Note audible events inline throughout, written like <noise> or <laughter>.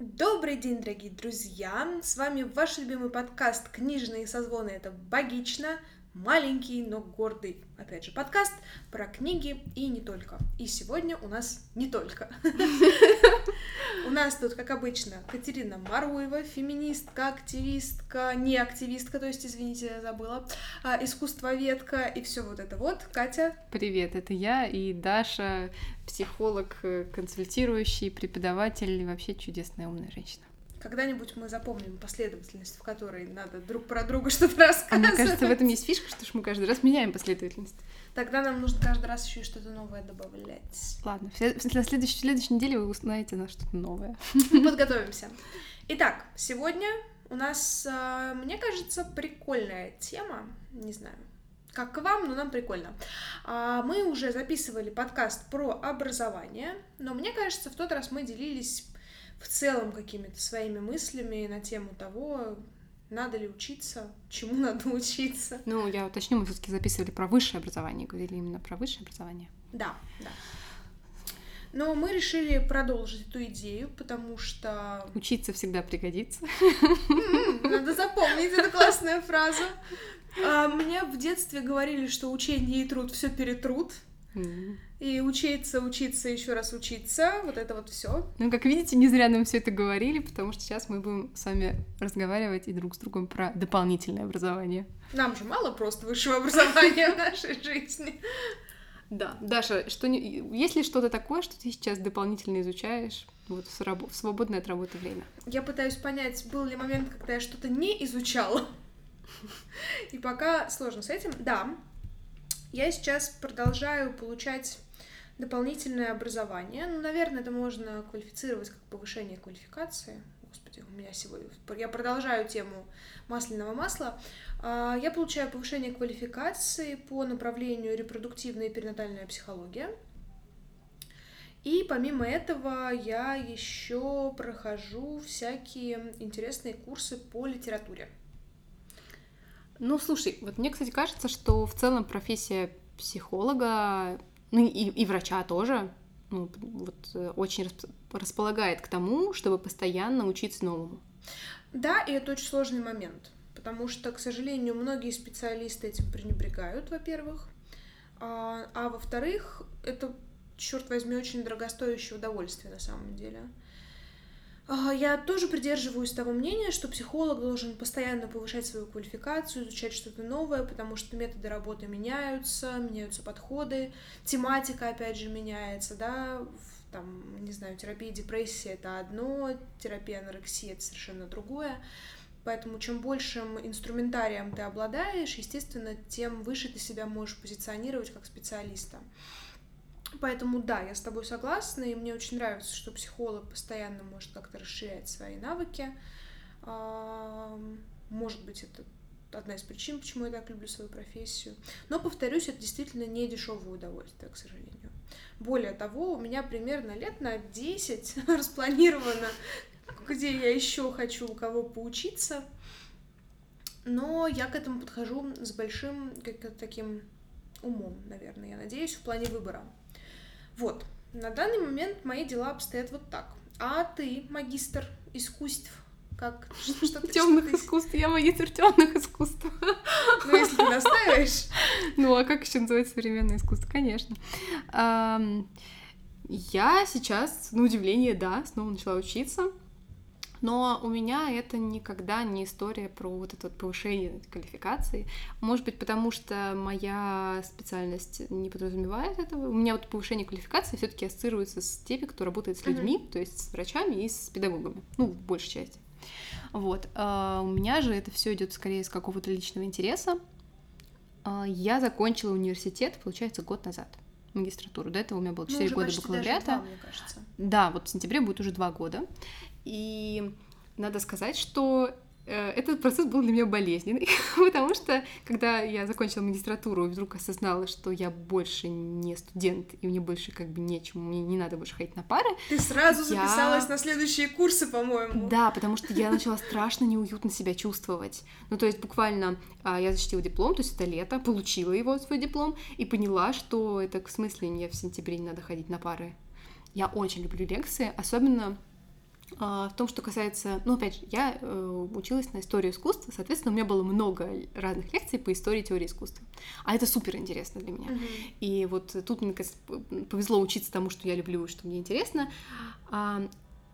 Добрый день, дорогие друзья! С вами ваш любимый подкаст «Книжные созвоны» — это «Богично», маленький, но гордый, опять же, подкаст про книги и не только. И сегодня у нас не только. У нас тут, как обычно, Катерина Маруева, феминистка, активистка, не активистка, то есть, извините, я забыла, а, искусствоведка и все вот это вот. Катя. Привет, это я и Даша, психолог, э, консультирующий, преподаватель вообще чудесная умная женщина. Когда-нибудь мы запомним последовательность, в которой надо друг про друга <laughs> что-то рассказывать. А мне кажется, в этом есть фишка, что мы каждый раз меняем последовательность. Тогда нам нужно каждый раз еще и что-то новое добавлять. Ладно, на следующей, следующей неделе вы узнаете на что-то новое. Подготовимся. Итак, сегодня у нас, а, мне кажется, прикольная тема. Не знаю, как к вам, но нам прикольно. А, мы уже записывали подкаст про образование, но мне кажется, в тот раз мы делились в целом какими-то своими мыслями на тему того, надо ли учиться, <laughs> чему надо учиться. Ну, я уточню, мы все-таки записывали про высшее образование, говорили именно про высшее образование. Да, да. Но мы решили продолжить эту идею, потому что... Учиться всегда пригодится. Надо запомнить эту классную фразу. А, мне в детстве говорили, что учение и труд все перетрут. И учиться, учиться, еще раз учиться, вот это вот все. Ну, как видите, не зря нам все это говорили, потому что сейчас мы будем с вами разговаривать и друг с другом про дополнительное образование. Нам же мало просто высшего образования в нашей жизни. Да, Даша, что не... есть ли что-то такое, что ты сейчас дополнительно изучаешь вот в, раб... в свободное от работы время? Я пытаюсь понять, был ли момент, когда я что-то не изучала. <laughs> И пока сложно с этим. Да, я сейчас продолжаю получать дополнительное образование. Ну, наверное, это можно квалифицировать как повышение квалификации. Господи, у меня сегодня... Я продолжаю тему масляного масла. А, я получаю повышение квалификации по направлению репродуктивная и перинатальная психология. И помимо этого я еще прохожу всякие интересные курсы по литературе. Ну, слушай, вот мне, кстати, кажется, что в целом профессия психолога, ну и, и врача тоже, ну, вот э, очень располагает к тому, чтобы постоянно учиться новому. Да, и это очень сложный момент, потому что, к сожалению, многие специалисты этим пренебрегают, во-первых, а, а во-вторых, это, черт возьми, очень дорогостоящее удовольствие на самом деле. А, я тоже придерживаюсь того мнения, что психолог должен постоянно повышать свою квалификацию, изучать что-то новое, потому что методы работы меняются, меняются подходы, тематика, опять же, меняется, да, там, не знаю, терапия депрессии — это одно, терапия анорексии — это совершенно другое. Поэтому чем большим инструментарием ты обладаешь, естественно, тем выше ты себя можешь позиционировать как специалиста. Поэтому да, я с тобой согласна, и мне очень нравится, что психолог постоянно может как-то расширять свои навыки. Может быть, это одна из причин, почему я так люблю свою профессию. Но, повторюсь, это действительно не дешевое удовольствие, к сожалению. Более того, у меня примерно лет на 10 <laughs> распланировано, где я еще хочу у кого поучиться. Но я к этому подхожу с большим как таким умом, наверное, я надеюсь, в плане выбора. Вот, на данный момент мои дела обстоят вот так. А ты, магистр искусств, как <laughs> что ты темных искусств, я магистр темных искусств. <laughs> Ну, если ты настаиваешь. <laughs> Ну, а как еще называется современное искусство? Конечно. Я сейчас, на удивление, да, снова начала учиться. Но у меня это никогда не история про вот это вот повышение квалификации. Может быть, потому что моя специальность не подразумевает этого. У меня вот повышение квалификации все таки ассоциируется с теми, кто работает с людьми, mm-hmm. то есть с врачами и с педагогами, ну, в большей части. Вот. А у меня же это все идет скорее с какого-то личного интереса. А я закончила университет, получается, год назад магистратуру. До этого у меня было 4 ну, года бакалавриата. Даже 2, мне кажется. Да, вот в сентябре будет уже 2 года. И надо сказать, что э, этот процесс был для меня болезненный, <laughs> потому что, когда я закончила магистратуру вдруг осознала, что я больше не студент, и мне больше как бы нечему, мне не надо больше ходить на пары. Ты сразу я... записалась на следующие курсы, по-моему. Да, потому что я начала страшно неуютно себя чувствовать. Ну, то есть буквально а, я защитила диплом, то есть это лето, получила его, свой диплом, и поняла, что это в смысле мне в сентябре не надо ходить на пары. Я очень люблю лекции, особенно в том, что касается, ну, опять же, я э, училась на истории искусства, соответственно, у меня было много разных лекций по истории теории искусства. А это супер интересно для меня. Мгм. И вот тут мне кажется, повезло учиться тому, что я люблю и что мне интересно. А,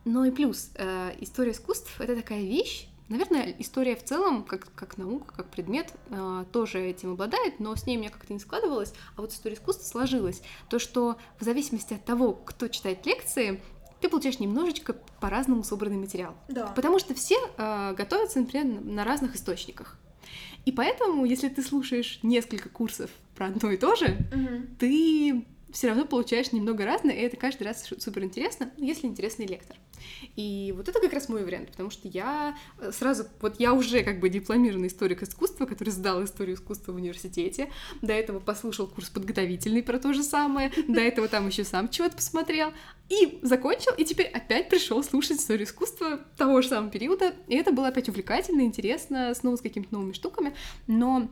но и плюс, э, история искусств — это такая вещь, Наверное, история в целом, как, как наука, как предмет, э, тоже этим обладает, но с ней у меня как-то не складывалось. А вот история искусства сложилась. То, что в зависимости от того, кто читает лекции, ты получаешь немножечко по-разному собранный материал. Да. Потому что все э, готовятся, например, на разных источниках. И поэтому, если ты слушаешь несколько курсов про одно и то же, Мгм. ты все равно получаешь немного разное, и это каждый раз супер интересно, если интересный лектор. И вот это как раз мой вариант, потому что я э, сразу, вот я уже как бы дипломированный историк искусства, который сдал историю искусства в университете, до этого послушал курс подготовительный про то же самое, до этого там еще сам чего-то посмотрел, и закончил, и теперь опять пришел слушать историю искусства того же самого периода, и это было опять увлекательно, интересно, снова с какими-то новыми штуками, но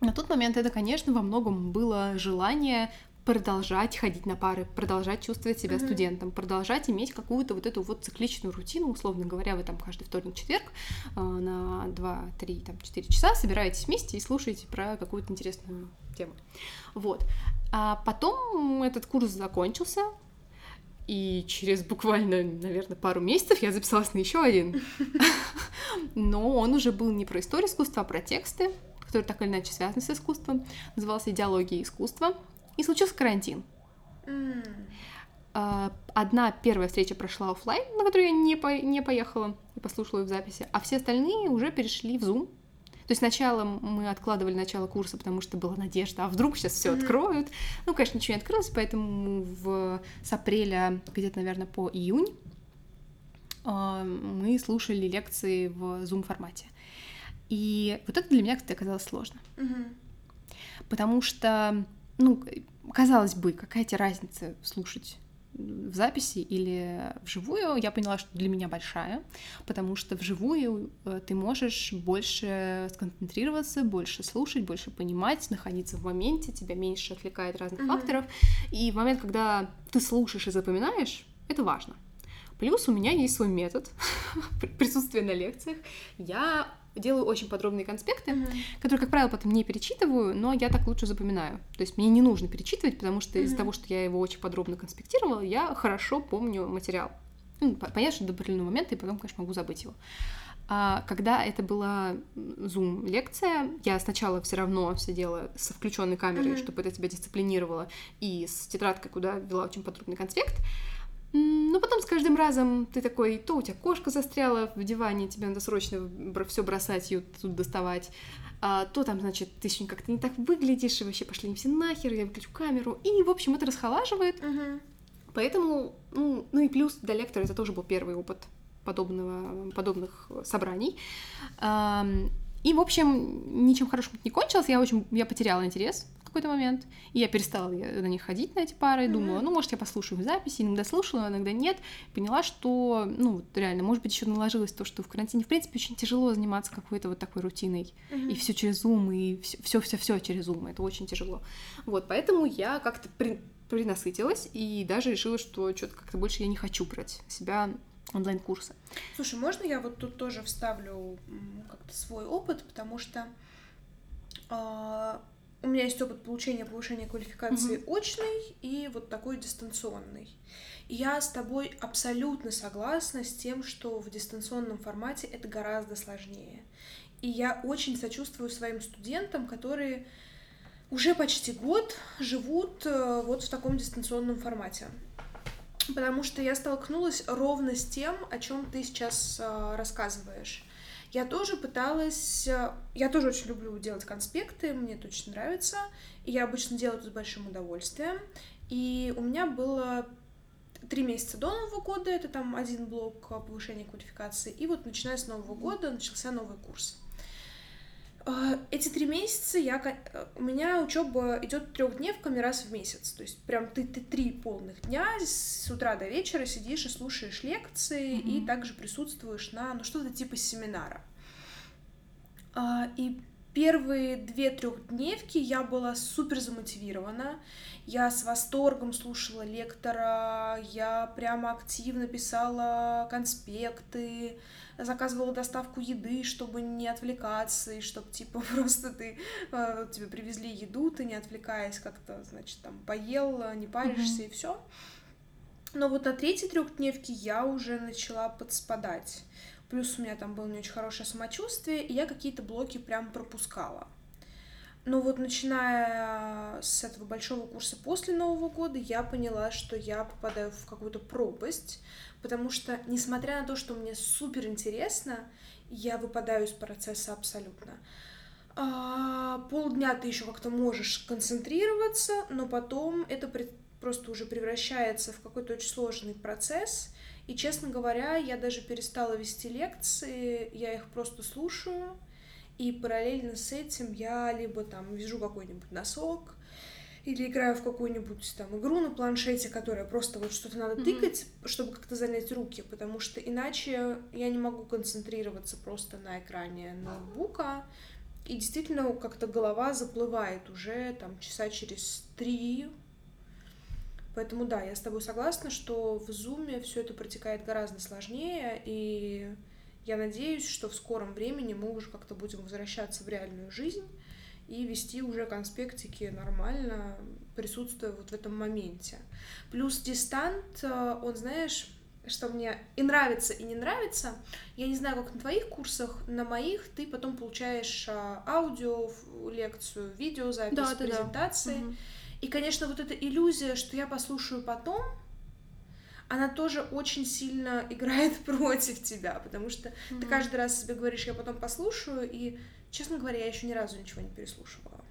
на тот момент это, конечно, во многом было желание продолжать ходить на пары, продолжать чувствовать себя Мгм. студентом, продолжать иметь какую-то вот эту вот цикличную рутину, условно говоря, вы там каждый вторник, четверг э, на 2, 3, там, 4 часа собираетесь вместе и слушаете про какую-то интересную тему. Вот. А потом этот курс закончился, и через буквально, наверное, пару месяцев я записалась на еще один. Но он уже был не про историю искусства, а про тексты, которые так или иначе связаны с искусством. Назывался «Идеология искусства». И случился карантин. А, Одна первая встреча прошла оффлайн, на которую я не, по- не поехала и послушала ее в записи, а все остальные уже перешли в Zoom. То есть сначала мы откладывали начало курса, потому что была надежда, а вдруг сейчас все откроют. Ну, конечно, ничего не открылось, поэтому в... с апреля, где-то, наверное, по июнь а, мы слушали лекции в Zoom формате. И вот это для меня, кстати, оказалось сложно. Потому что, ну, казалось бы, какая тебе разница слушать в записи или вживую, я поняла, что для меня большая, потому что вживую э, ты можешь больше сконцентрироваться, больше слушать, больше понимать, находиться в моменте, тебя меньше отвлекает разных Мгм. факторов. И в момент, когда ты слушаешь и запоминаешь, это важно. Плюс у меня есть свой метод <laughs> присутствия на лекциях. Я делаю очень подробные конспекты, Мгм. которые, как правило, потом не перечитываю, но я так лучше запоминаю. То есть мне не нужно перечитывать, потому что из-за Мгм. того, что я его очень подробно конспектировала, я хорошо помню материал. Ну, по- понятно, что до определенного момента и потом, конечно, могу забыть его. А когда это была Zoom лекция, я сначала все равно сидела со включенной камерой, Мгм. чтобы это тебя дисциплинировало, и с тетрадкой, куда вела очень подробный конспект. Но потом с каждым разом ты такой, то у тебя кошка застряла в диване, тебе надо срочно все бросать ее тут доставать, а, то там, значит, ты еще как-то не так выглядишь, и вообще пошли не все нахер, я выключу камеру. И, в общем, это расхолаживает. Мгм. Поэтому, ну, ну и плюс для лектора это тоже был первый опыт подобного, подобных собраний. И, в общем, ничем хорошим не кончилось. Я очень, я потеряла интерес какой-то момент. И я перестала на них ходить, на эти пары. И думала, ну, может, я послушаю в записи. Иногда слушала, иногда нет. Поняла, что, ну, вот реально, может быть, еще наложилось то, что в карантине, в принципе, очень тяжело заниматься какой-то вот такой рутиной. И все через Zoom, и все, все, все через Zoom. Это очень тяжело. Вот, поэтому я как-то при- принасытилась и даже решила, что что-то как-то больше я не хочу брать себя онлайн-курсы. Слушай, можно я вот тут тоже вставлю как-то свой опыт, потому что а, у меня есть опыт получения повышения квалификации очный и вот такой дистанционный. И я с тобой абсолютно согласна с тем, что в дистанционном формате это гораздо сложнее. И я очень сочувствую своим студентам, которые уже почти год живут э, вот в таком дистанционном формате. Потому что я столкнулась ровно с тем, о чем ты сейчас э, рассказываешь. Я тоже пыталась... э, Я тоже очень люблю делать конспекты, мне это очень нравится. И я обычно делаю это с большим удовольствием. И у меня было три месяца до Нового года, это там один блок повышения квалификации. И вот начиная с Нового года начался новый курс. Э, Эти три месяца я, э, у меня учеба идет трехдневками раз в месяц. То есть прям ты, ты три полных дня с утра до вечера сидишь и слушаешь лекции, и Мгм. также присутствуешь на ну, что-то типа семинара. А, И первые две трехдневки я была супер замотивирована. Я с восторгом слушала лектора, я прямо активно писала конспекты, заказывала доставку еды, чтобы не отвлекаться, и чтобы, типа, <laughs> просто ты, э, тебе привезли еду, ты не отвлекаясь как-то, значит, там, поел, не паришься, mm-hmm. и все. Но вот на третьей трехдневке я уже начала подспадать. Плюс у меня там было не очень хорошее самочувствие, и я какие-то блоки прям пропускала. Но вот начиная с этого большого курса после Нового года, я поняла, что я попадаю в какую-то пропасть, потому что, несмотря на то, что мне супер интересно, я выпадаю из процесса абсолютно. А, полдня ты еще как-то можешь концентрироваться, но потом это просто уже превращается в какой-то очень сложный процесс. И, честно говоря, я даже перестала вести лекции, я их просто слушаю, и параллельно с этим я либо там вяжу какой-нибудь носок, или играю в какую-нибудь там игру на планшете, которая просто вот что-то надо mm-hmm. тыкать, чтобы как-то занять руки, потому что иначе я не могу концентрироваться просто на экране ноутбука, и действительно как-то голова заплывает уже там часа через три, Поэтому да, я с тобой согласна, что в зуме все это протекает гораздо сложнее, и я надеюсь, что в скором времени мы уже как-то будем возвращаться в реальную жизнь и вести уже конспектики нормально, присутствуя вот в этом моменте. Плюс дистант, э, он, знаешь, что мне и нравится, и не нравится. Я не знаю, как на твоих курсах, на моих ты потом получаешь а, аудио, лекцию, видеозапись, да, презентации. Да, да. И, конечно, вот эта иллюзия, что я послушаю потом, она тоже очень сильно <laughs> играет против тебя, потому что mm-hmm. ты каждый раз себе говоришь, я потом послушаю, и, честно говоря, я еще ни разу ничего не переслушивала.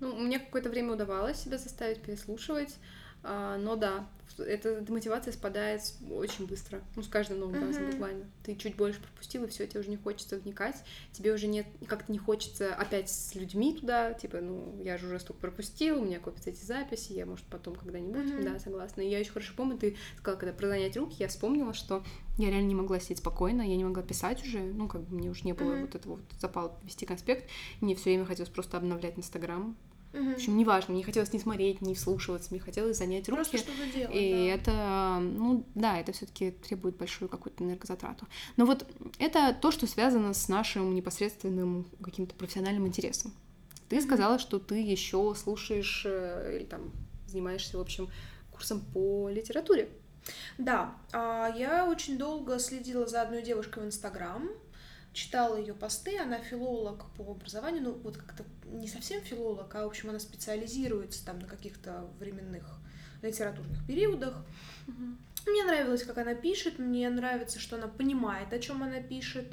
Ну, мне какое-то время удавалось себя заставить переслушивать, а, но да, эта, эта мотивация спадает очень быстро, ну, с каждым новым uh-huh. разом буквально. Ты чуть больше пропустил, и все, тебе уже не хочется вникать, тебе уже нет, как-то не хочется опять с людьми туда, типа, ну, я же уже столько пропустил, у меня копятся эти записи, я, может, потом когда-нибудь, uh-huh. да, согласна. И я еще хорошо помню, ты сказала, когда про занять руки, я вспомнила, что я реально не могла сидеть спокойно, я не могла писать уже, ну, как бы мне уже не было uh-huh. вот этого вот запала вести конспект, мне все время хотелось просто обновлять Инстаграм, Угу. В общем, неважно, мне хотелось не смотреть, не вслушиваться, мне хотелось занять руки. Просто что-то делать, И да. это, ну да, это все таки требует большую какую-то энергозатрату. Но вот это то, что связано с нашим непосредственным каким-то профессиональным интересом. Ты угу. сказала, что ты еще слушаешь э, или там занимаешься, в общем, курсом по литературе. Да, а, я очень долго следила за одной девушкой в Инстаграм, читала ее посты, она филолог по образованию, ну вот как-то не совсем филолог, а в общем она специализируется там на каких-то временных литературных периодах. Угу. Мне нравилось, как она пишет, мне нравится, что она понимает, о чем она пишет,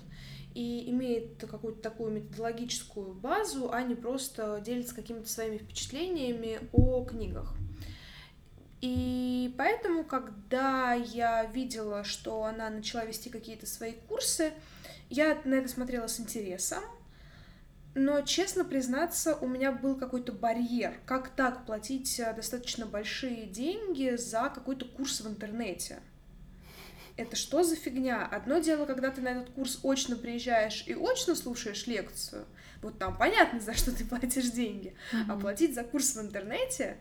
и имеет какую-то такую методологическую базу, а не просто делится какими-то своими впечатлениями о книгах. И поэтому, когда я видела, что она начала вести какие-то свои курсы, я на это смотрела с интересом, но, честно признаться, у меня был какой-то барьер. Как так платить э, достаточно большие деньги за какой-то курс в интернете? Это что за фигня? Одно дело, когда ты на этот курс очно приезжаешь и очно слушаешь лекцию, вот там понятно, за что ты платишь деньги, mm-hmm. а платить за курс в интернете,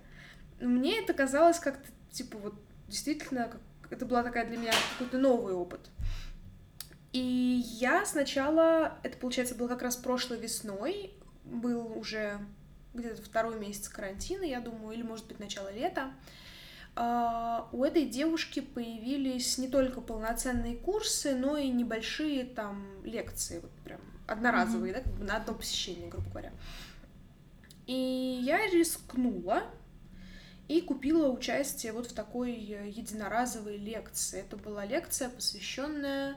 мне это казалось как-то, типа, вот действительно, это была такая для меня какой-то новый опыт. И я сначала, это, получается, было как раз прошлой весной, был уже где-то второй месяц карантина, я думаю, или, может быть, начало лета, а, у этой девушки появились не только полноценные курсы, но и небольшие там лекции, вот прям одноразовые, mm-hmm. да, как бы на одно посещение, грубо говоря. И я рискнула и купила участие вот в такой единоразовой лекции. Это была лекция, посвященная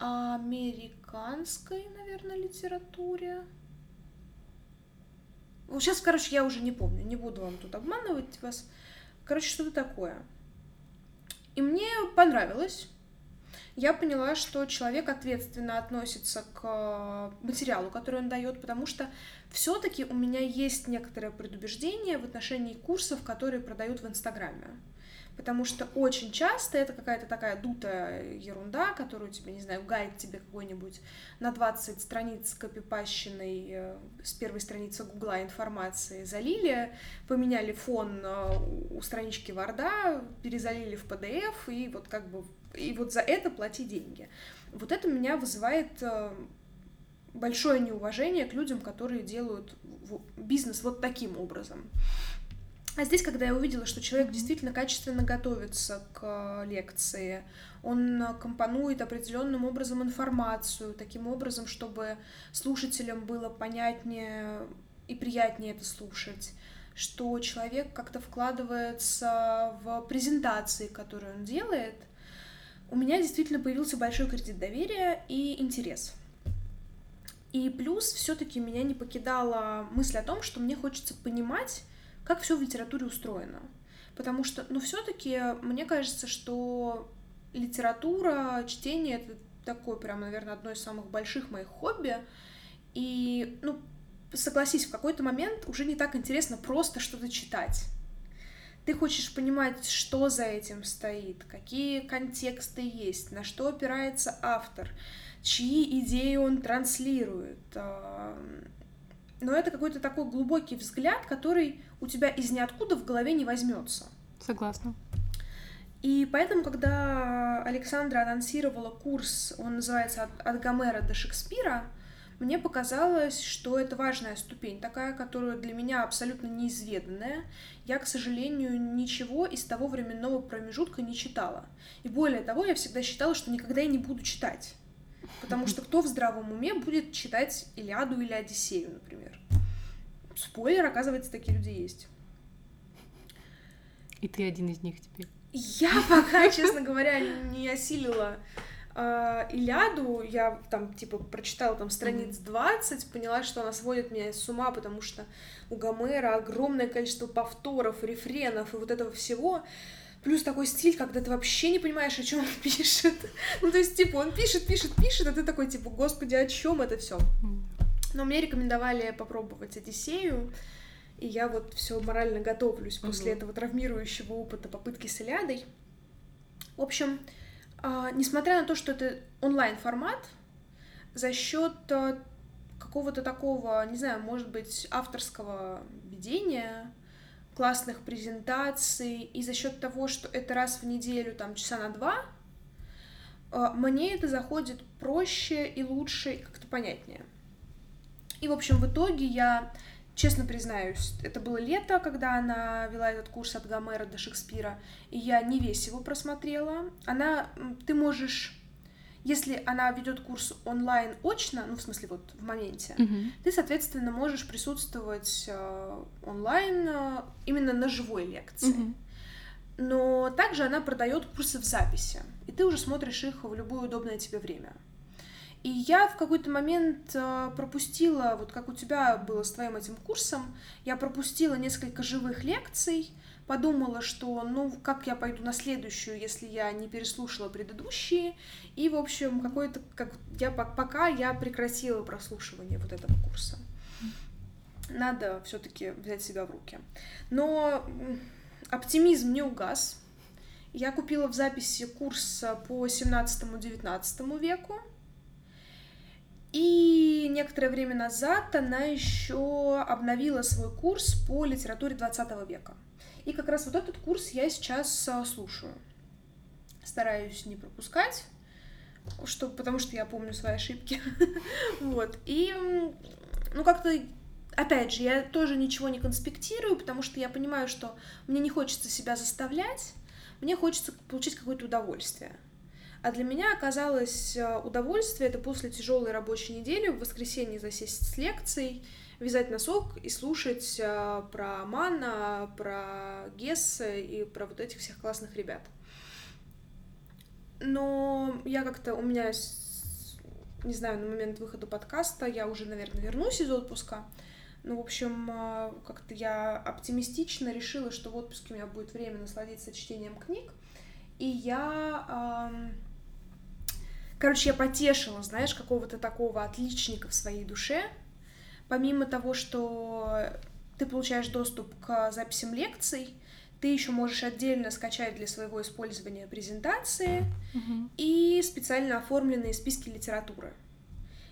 американской, наверное, литературе. Сейчас, короче, я уже не помню, не буду вам тут обманывать вас. Короче, что-то такое. И мне понравилось. Я поняла, что человек ответственно относится к материалу, который он дает, потому что все-таки у меня есть некоторое предубеждение в отношении курсов, которые продают в Инстаграме потому что очень часто это какая-то такая дутая ерунда, которую тебе, не знаю, гайд тебе какой-нибудь на 20 страниц копипащенной э, с первой страницы Гугла информации залили, поменяли фон э, у странички Варда, перезалили в PDF, и вот как бы и вот за это плати деньги. Вот это меня вызывает э, большое неуважение к людям, которые делают бизнес вот таким образом. А здесь, когда я увидела, что человек действительно качественно готовится к э, лекции, он компонует определенным образом информацию, таким образом, чтобы слушателям было понятнее и приятнее это слушать, что человек как-то вкладывается в презентации, которые он делает, у меня действительно появился большой кредит доверия и интерес. И плюс все-таки меня не покидала мысль о том, что мне хочется понимать, как все в литературе устроено. Потому что, ну, все-таки мне кажется, что литература, чтение это такое прям, наверное, одно из самых больших моих хобби. И, ну, согласись, в какой-то момент уже не так интересно просто что-то читать. Ты хочешь понимать, что за этим стоит, какие контексты есть, на что опирается автор, чьи идеи он транслирует, но это какой-то такой глубокий взгляд, который у тебя из ниоткуда в голове не возьмется. Согласна. И поэтому, когда Александра анонсировала курс, он называется «От, от Гомера до Шекспира», мне показалось, что это важная ступень, такая, которая для меня абсолютно неизведанная. Я, к сожалению, ничего из того временного промежутка не читала. И более того, я всегда считала, что никогда и не буду читать. Потому что кто в здравом уме будет читать Илиаду или Одиссею, например? Спойлер, оказывается, такие люди есть. И ты один из них теперь. Я пока, <laughs> честно говоря, не осилила э, Илиаду. Я там, типа, прочитала там страниц 20, поняла, что она сводит меня с ума, потому что у Гомера огромное количество повторов, рефренов и вот этого всего. Плюс такой стиль, когда ты вообще не понимаешь, о чем он <laughs> пишет. ну, то есть, типа, он пишет, пишет, пишет, а ты такой, типа, господи, о чем это все? Но мне рекомендовали попробовать Одиссею, и я вот все морально готовлюсь после этого травмирующего опыта попытки с Илиадой. В общем, э, несмотря на то, что это онлайн-формат, за счет э, какого-то такого, не знаю, может быть, авторского ведения, классных презентаций, и за счет того, что это раз в неделю, там, часа на два, а, мне это заходит проще и лучше, и как-то понятнее. И, в общем, в итоге я, честно признаюсь, это было лето, когда она вела этот курс от Гомера до Шекспира, и я не весь его просмотрела. Она, ты можешь если она ведет курс онлайн очно, ну в смысле вот в моменте, mm-hmm. ты, соответственно, можешь присутствовать э, онлайн э, именно на живой лекции. Mm-hmm. Но также она продает курсы в записи, и ты уже смотришь их в любое удобное тебе время. И я в какой-то момент э, пропустила, вот как у тебя было с твоим этим курсом, я пропустила несколько живых лекций, подумала, что ну как я пойду на следующую, если я не переслушала предыдущие, и в общем какой-то как я пока я прекратила прослушивание вот этого курса. Надо все-таки взять себя в руки. Но оптимизм не угас. Я купила в записи курс по 17-19 веку. И некоторое время назад она еще обновила свой курс по литературе 20 века. И как раз вот этот курс я сейчас а, слушаю. Стараюсь не пропускать, что, потому что я помню свои ошибки. <laughs> вот. И, ну, как-то, опять же, я тоже ничего не конспектирую, потому что я понимаю, что мне не хочется себя заставлять, мне хочется получить какое-то удовольствие. А для меня оказалось а, удовольствие это после тяжелой рабочей недели в воскресенье засесть с лекцией, вязать носок и слушать э, про Мана, про Гесса и про вот этих всех классных ребят. Но я как-то, у меня, не знаю, на момент выхода подкаста я уже, наверное, вернусь из отпуска. Ну, в общем, э, как-то я оптимистично решила, что в отпуске у меня будет время насладиться чтением книг. И я... Короче, я потешила, знаешь, какого-то такого отличника в своей душе, помимо того, что ты получаешь доступ к записям лекций, ты еще можешь отдельно скачать для своего использования презентации Мгм. и специально оформленные списки литературы.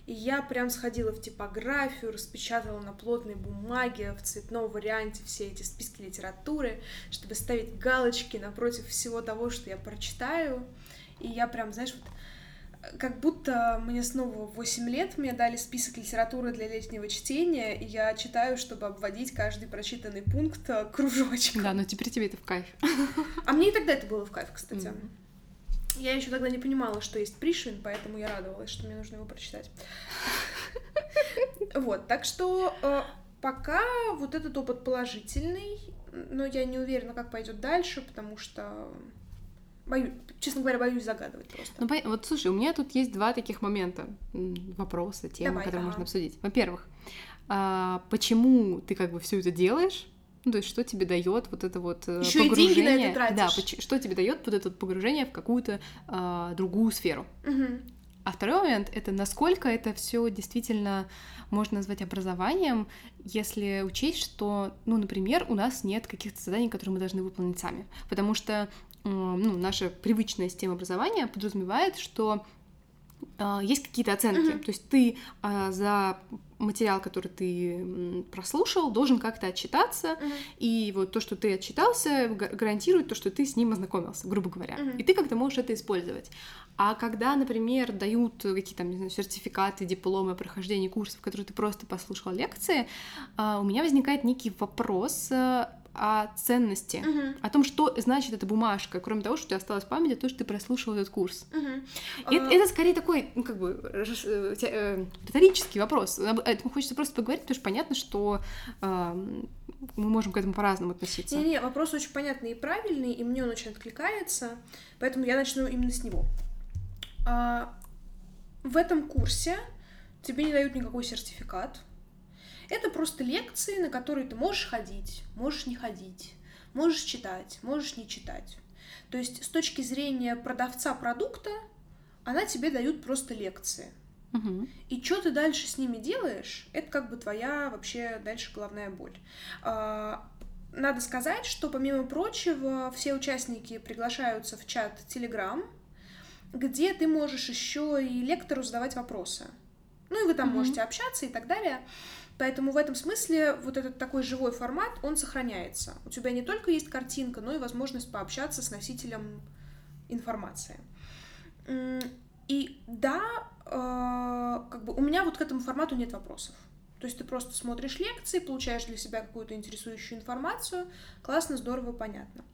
И я прям сходила в типографию, распечатала на плотной бумаге в цветном варианте все эти списки литературы, чтобы ставить галочки напротив всего того, что я прочитаю. И я прям, знаешь, вот как будто мне снова 8 лет, мне дали список литературы для летнего чтения, и я читаю, чтобы обводить каждый прочитанный пункт э, кружочком. Да, но теперь тебе это в кайф. А мне и тогда это было в кайф, кстати. Мгм. Я еще тогда не понимала, что есть Пришвин, поэтому я радовалась, что мне нужно его прочитать. Вот, так что э, пока вот этот опыт положительный, но я не уверена, как пойдет дальше, потому что боюсь, честно говоря, боюсь загадывать просто. Ну, вот слушай, у меня тут есть два таких момента, вопроса, темы, Давай, которые ага. можно обсудить. Во-первых, а, почему ты как бы все это делаешь? Ну, то есть, что тебе дает вот это вот э, Ещё и деньги на это погружение? тратишь. Да, что тебе дает вот это погружение в какую-то а, другую сферу? Мгм. А второй момент это насколько это все действительно можно назвать образованием, если учесть, что, ну, например, у нас нет каких-то заданий, которые мы должны выполнить сами. Потому что ну, наша привычная система образования подразумевает, что а, есть какие-то оценки. Мгм. То есть ты а, за материал, который ты прослушал, должен как-то отчитаться, Мгм. и вот то, что ты отчитался, га- гарантирует то, что ты с ним ознакомился, грубо говоря. Мгм. И ты как-то можешь это использовать. А когда, например, дают какие-то, знаю, сертификаты, дипломы о прохождении курсов, которые ты просто послушал лекции, у меня возникает некий вопрос о ценности, Мгм. о том, что значит эта бумажка, кроме того, что у тебя осталось в памяти, то, что ты прослушал этот курс. Мгм. И А, это, скорее такой, ну, как бы, э, э, риторический вопрос. Об этом хочется просто поговорить, потому что понятно, что эм, мы можем к этому по-разному относиться. Не-не, вопрос очень понятный и правильный, и мне он очень откликается, поэтому я начну именно с него. А, в этом курсе тебе не дают никакой сертификат. Это просто лекции, на которые ты можешь ходить, можешь не ходить, можешь читать, можешь не читать. То есть с точки зрения продавца продукта, она тебе дают просто лекции. Мгм. И что ты дальше с ними делаешь, это как бы твоя вообще дальше головная боль. А, Надо сказать, что помимо прочего все участники приглашаются в чат Telegram, где ты можешь еще и лектору задавать вопросы. Ну и вы там Мгм. можете общаться и так далее. Поэтому в этом смысле вот этот такой живой формат, он сохраняется. У тебя не только есть картинка, но и возможность пообщаться с носителем информации. И да, э, как бы у меня вот к этому формату нет вопросов. То есть ты просто смотришь лекции, получаешь для себя какую-то интересующую информацию. Классно, здорово, понятно.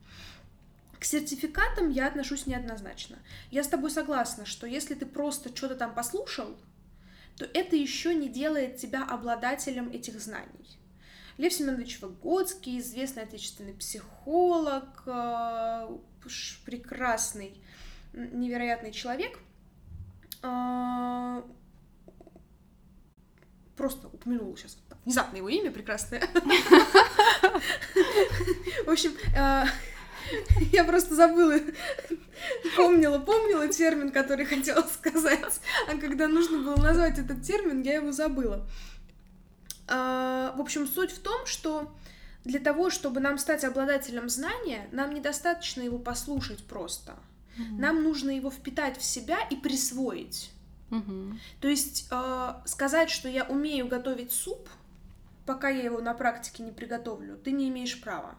К сертификатам я отношусь неоднозначно. Я с тобой согласна, что если ты просто что-то там послушал, то это еще не делает тебя обладателем этих знаний. Лев Семенович Выгодский, известный отечественный психолог, э, прекрасный, невероятный человек, а, просто упомянула сейчас внезапно его имя прекрасное. <laughs> В общем, а, я просто забыла, помнила, помнила термин, который хотела сказать, а когда нужно было назвать этот термин, я его забыла. А, В общем, суть в том, что для того, чтобы нам стать обладателем знания, нам недостаточно его послушать просто. Мгм. Нам нужно его впитать в себя и присвоить. Мгм. То есть э, сказать, что я умею готовить суп, пока я его на практике не приготовлю, ты не имеешь права.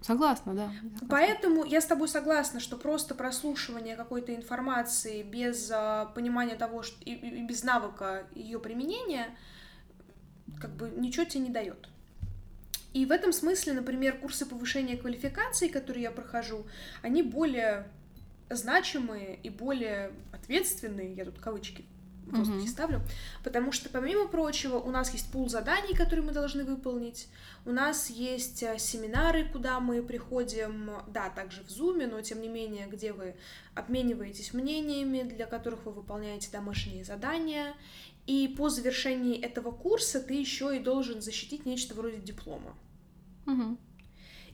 Согласна, да. согласна. Поэтому я с тобой согласна, что просто прослушивание какой-то информации без э, понимания того, что и- и без навыка ее применения, как бы ничего тебе не дает. И в этом смысле, например, курсы повышения квалификации, которые я прохожу, они более значимые и более ответственные, я тут кавычки воздухе Мгм. ставлю, потому что, помимо прочего, у нас есть пул заданий, которые мы должны выполнить, у нас есть э, семинары, куда мы приходим, да, также в Зуме, но тем не менее, где вы обмениваетесь мнениями, для которых вы выполняете домашние задания, и по завершении этого курса ты еще и должен защитить нечто вроде диплома. Мгм.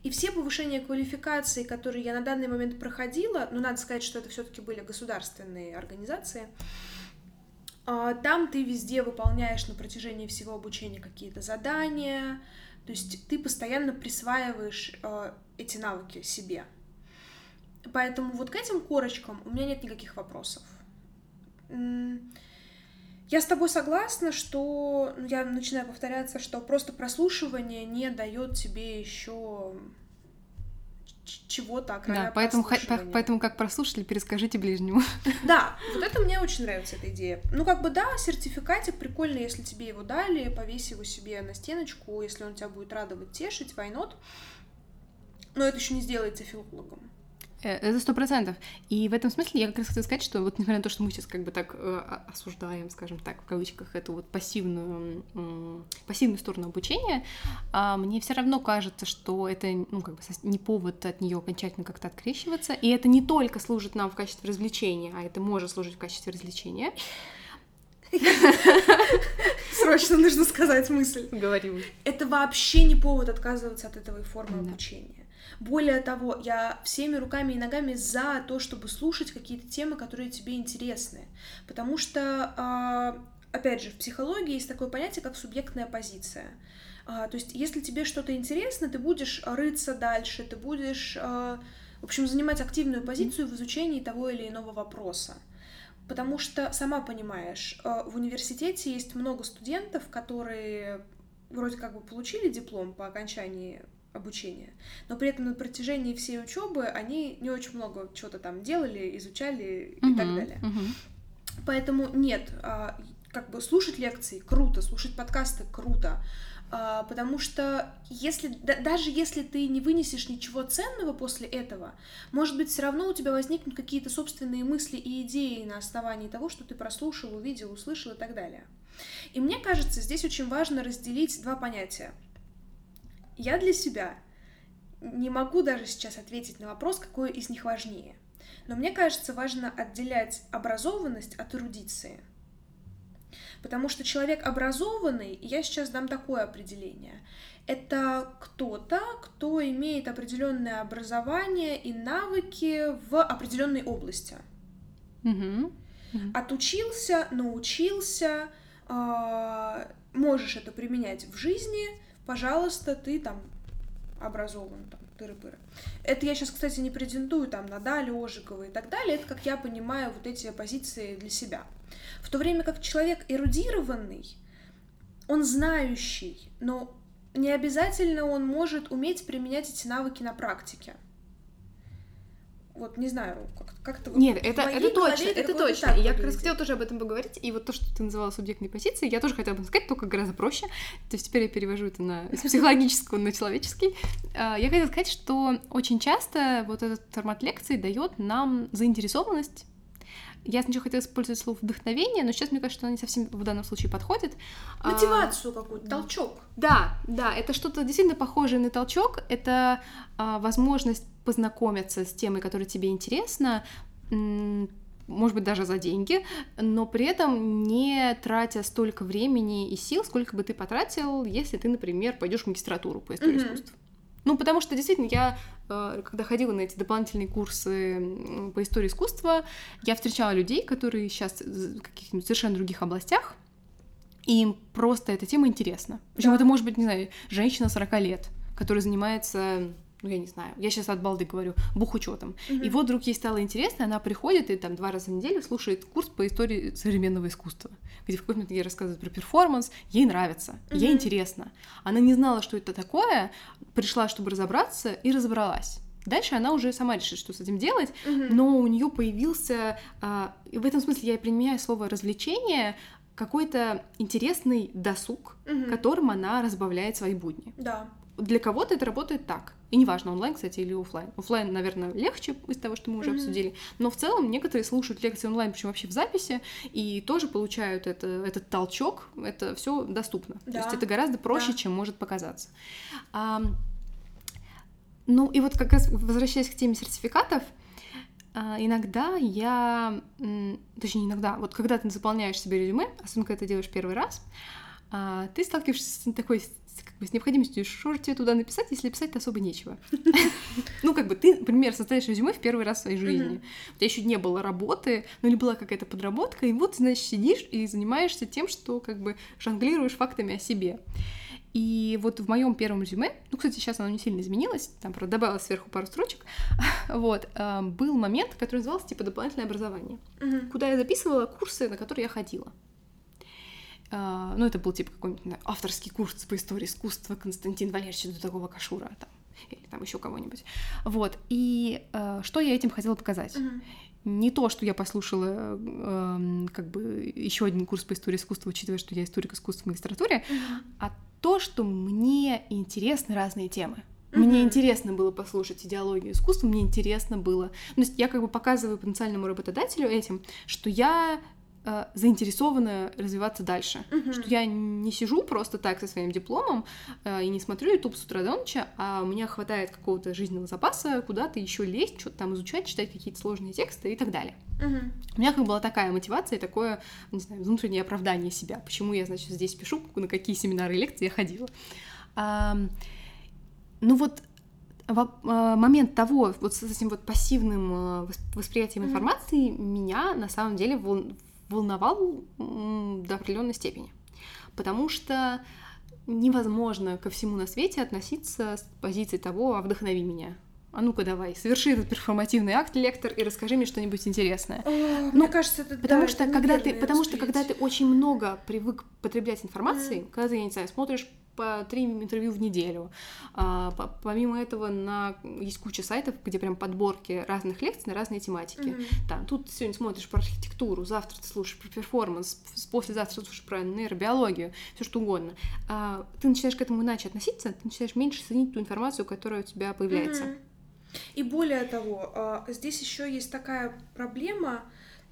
И все повышения квалификации, которые я на данный момент проходила, ну, надо сказать, что это все-таки были государственные организации, там ты везде выполняешь на протяжении всего обучения какие-то задания, То есть ты постоянно присваиваешь э, эти навыки себе. Поэтому вот к этим корочкам у меня нет никаких вопросов. Я с тобой согласна, что ну, я начинаю повторяться, что просто прослушивание не дает тебе еще чего-то, Да, поэтому, поэтому как прослушали, перескажите ближнему. <laughs> Да, вот это мне очень нравится, эта идея. Ну, как бы, да, сертификатик прикольно, если тебе его дали, повесь его себе на стеночку, если он тебя будет радовать, тешить, not? Но это еще не сделается филологом. Э, это сто процентов. И в этом смысле я как раз хотела сказать, что вот несмотря на то, что мы сейчас как бы так э, осуждаем, скажем так, в кавычках, эту вот пассивную, э, пассивную сторону обучения, э, мне все равно кажется, что это ну, как бы не повод от нее окончательно как-то открещиваться. И это не только служит нам в качестве развлечения, а это может служить в качестве развлечения. Срочно нужно сказать мысль. Говорю. Это вообще не повод отказываться от этого формы обучения. Более того, я всеми руками и ногами за то, чтобы слушать какие-то темы, которые тебе интересны. Потому что, а, опять же, в психологии есть такое понятие, как субъектная позиция. А, то есть, если тебе что-то интересно, ты будешь рыться дальше, ты будешь, а, в общем, занимать активную позицию в изучении того или иного вопроса. Потому что, сама понимаешь, в университете есть много студентов, которые вроде как бы получили диплом по окончании обучения. Но при этом на протяжении всей учебы они не очень много чего-то там делали, изучали и так далее. Поэтому нет, а, как бы слушать лекции круто, слушать подкасты круто. А, потому что если даже если ты не вынесешь ничего ценного после этого, может быть, все равно у тебя возникнут какие-то собственные мысли и идеи на основании того, что ты прослушал, увидел, услышал и так далее. И мне кажется, здесь очень важно разделить два понятия. Я для себя не могу даже сейчас ответить на вопрос, какое из них важнее. Но мне кажется, важно отделять образованность от эрудиции. Потому что человек образованный, я сейчас дам такое определение, это кто-то, кто имеет определенное образование и навыки в определенной области. Mm-hmm. Отучился, научился, э, можешь это применять в жизни, пожалуйста, ты там образован, там, тыры-пыры. Это я сейчас, кстати, не претендую там на Далю, Ожикова и так далее, это, как я понимаю, вот эти позиции для себя. В то время как человек эрудированный, он знающий, но не обязательно он может уметь применять эти навыки на практике вот не знаю, как, как-то... Нет, это, это точно, это, точно. Я как раз хотела тоже об этом поговорить, и вот то, что ты называла субъектной позицией, я тоже хотела бы сказать, только гораздо проще. То есть теперь я перевожу это на с психологического на человеческий. А, я хотела сказать, что очень часто вот этот формат лекции дает нам заинтересованность я сначала хотела использовать слово вдохновение, но сейчас мне кажется, что оно не совсем в данном случае подходит. А, Мотивацию а, какую-то, толчок. Да, да, это что-то действительно похожее на толчок. Это а, возможность познакомиться с темой, которая тебе интересна, может быть, даже за деньги, но при этом не тратя столько времени и сил, сколько бы ты потратил, если ты, например, пойдешь в магистратуру по истории mm-hmm. искусств. Ну, потому что действительно, я, э, когда ходила на эти дополнительные курсы по истории искусства, я встречала людей, которые сейчас в каких-нибудь совершенно других областях, и им просто эта тема интересна. Причем да. это может быть, не знаю, женщина 40 лет, которая занимается ну, я не знаю, я сейчас от балды говорю, бухучетом. Угу. И вот вдруг ей стало интересно, она приходит и там два раза в неделю слушает курс по истории современного искусства, где в какой-то момент ей рассказывают про перформанс, ей нравится, угу. ей интересно. Она не знала, что это такое, пришла, чтобы разобраться, и разобралась. Дальше она уже сама решит, что с этим делать, угу. но у нее появился, а, в этом смысле я применяю слово развлечение, какой-то интересный досуг, угу. которым она разбавляет свои будни. Да для кого-то это работает так. И неважно, онлайн, кстати, или офлайн. Офлайн, наверное, легче из того, что мы уже mm-hmm. обсудили. Но в целом некоторые слушают лекции онлайн, причем вообще в записи, и тоже получают это, этот толчок. Это все доступно. Да. То есть это гораздо проще, да. чем может показаться. А, ну и вот как раз возвращаясь к теме сертификатов, а, иногда я, точнее иногда, вот когда ты заполняешь себе резюме, особенно когда ты делаешь первый раз, а, ты сталкиваешься с такой как бы, с необходимостью, что тебе туда написать, если писать-то особо нечего. <laughs> Ну, как бы ты, например, составишь резюме в первый раз в своей жизни. У тебя еще не было работы, ну или была какая-то подработка, и вот, значит, сидишь и занимаешься тем, что как бы жонглируешь фактами о себе. И вот в моем первом резюме, ну, кстати, сейчас оно не сильно изменилось, там, правда, добавила сверху пару строчек, <laughs> вот, э, был момент, который назывался, типа, дополнительное образование, куда я записывала курсы, на которые я ходила. Э, ну, это был, типа, какой-нибудь, авторский курс по истории искусства Константин Валерьевича Дудакова Кашура, там, или там еще кого-нибудь. Вот, и э, что я этим хотела показать? Мгм. не то, что я послушала эм, как бы еще один курс по истории искусства, учитывая, что я историк искусства в магистратуре, Мгм. а то, что мне интересны разные темы. Мне интересно было послушать идеологию искусства, мне интересно было. Ну, то есть я как бы показываю потенциальному работодателю этим, что я э, заинтересована развиваться дальше. Мгм. Что я не сижу просто так со своим дипломом э, и не смотрю YouTube с утра до ночи, а у меня хватает какого-то жизненного запаса куда-то еще лезть, что-то там изучать, читать какие-то сложные тексты и так далее. Мгм. У меня как бы была такая мотивация и такое, не знаю, внутреннее оправдание себя. Почему я, значит, здесь пишу, на какие семинары и лекции я ходила. Ам, ну вот во- а, момент того, вот с этим вот пассивным а, вос- восприятием Мгм. информации меня на самом деле волновал до определенной степени. Потому что невозможно ко всему на свете относиться с позиции того «а вдохнови меня». А ну-ка давай, соверши этот перформативный акт, лектор, и расскажи мне что-нибудь интересное. О, Мне кажется, это Потому да, что это когда ты, потому что когда ты очень много привык потреблять информации, Мгм. когда ты, я не знаю, смотришь по три интервью в неделю, а, по- помимо этого на есть куча сайтов, где прям подборки разных лекций на разные тематики. Мгм. Там, тут сегодня смотришь про архитектуру, завтра ты слушаешь про перформанс, послезавтра ты слушаешь про нейробиологию, все что угодно. А, ты начинаешь к этому иначе относиться, ты начинаешь меньше ценить ту информацию, которая у тебя появляется. Мгм. И более того, а, здесь еще есть такая проблема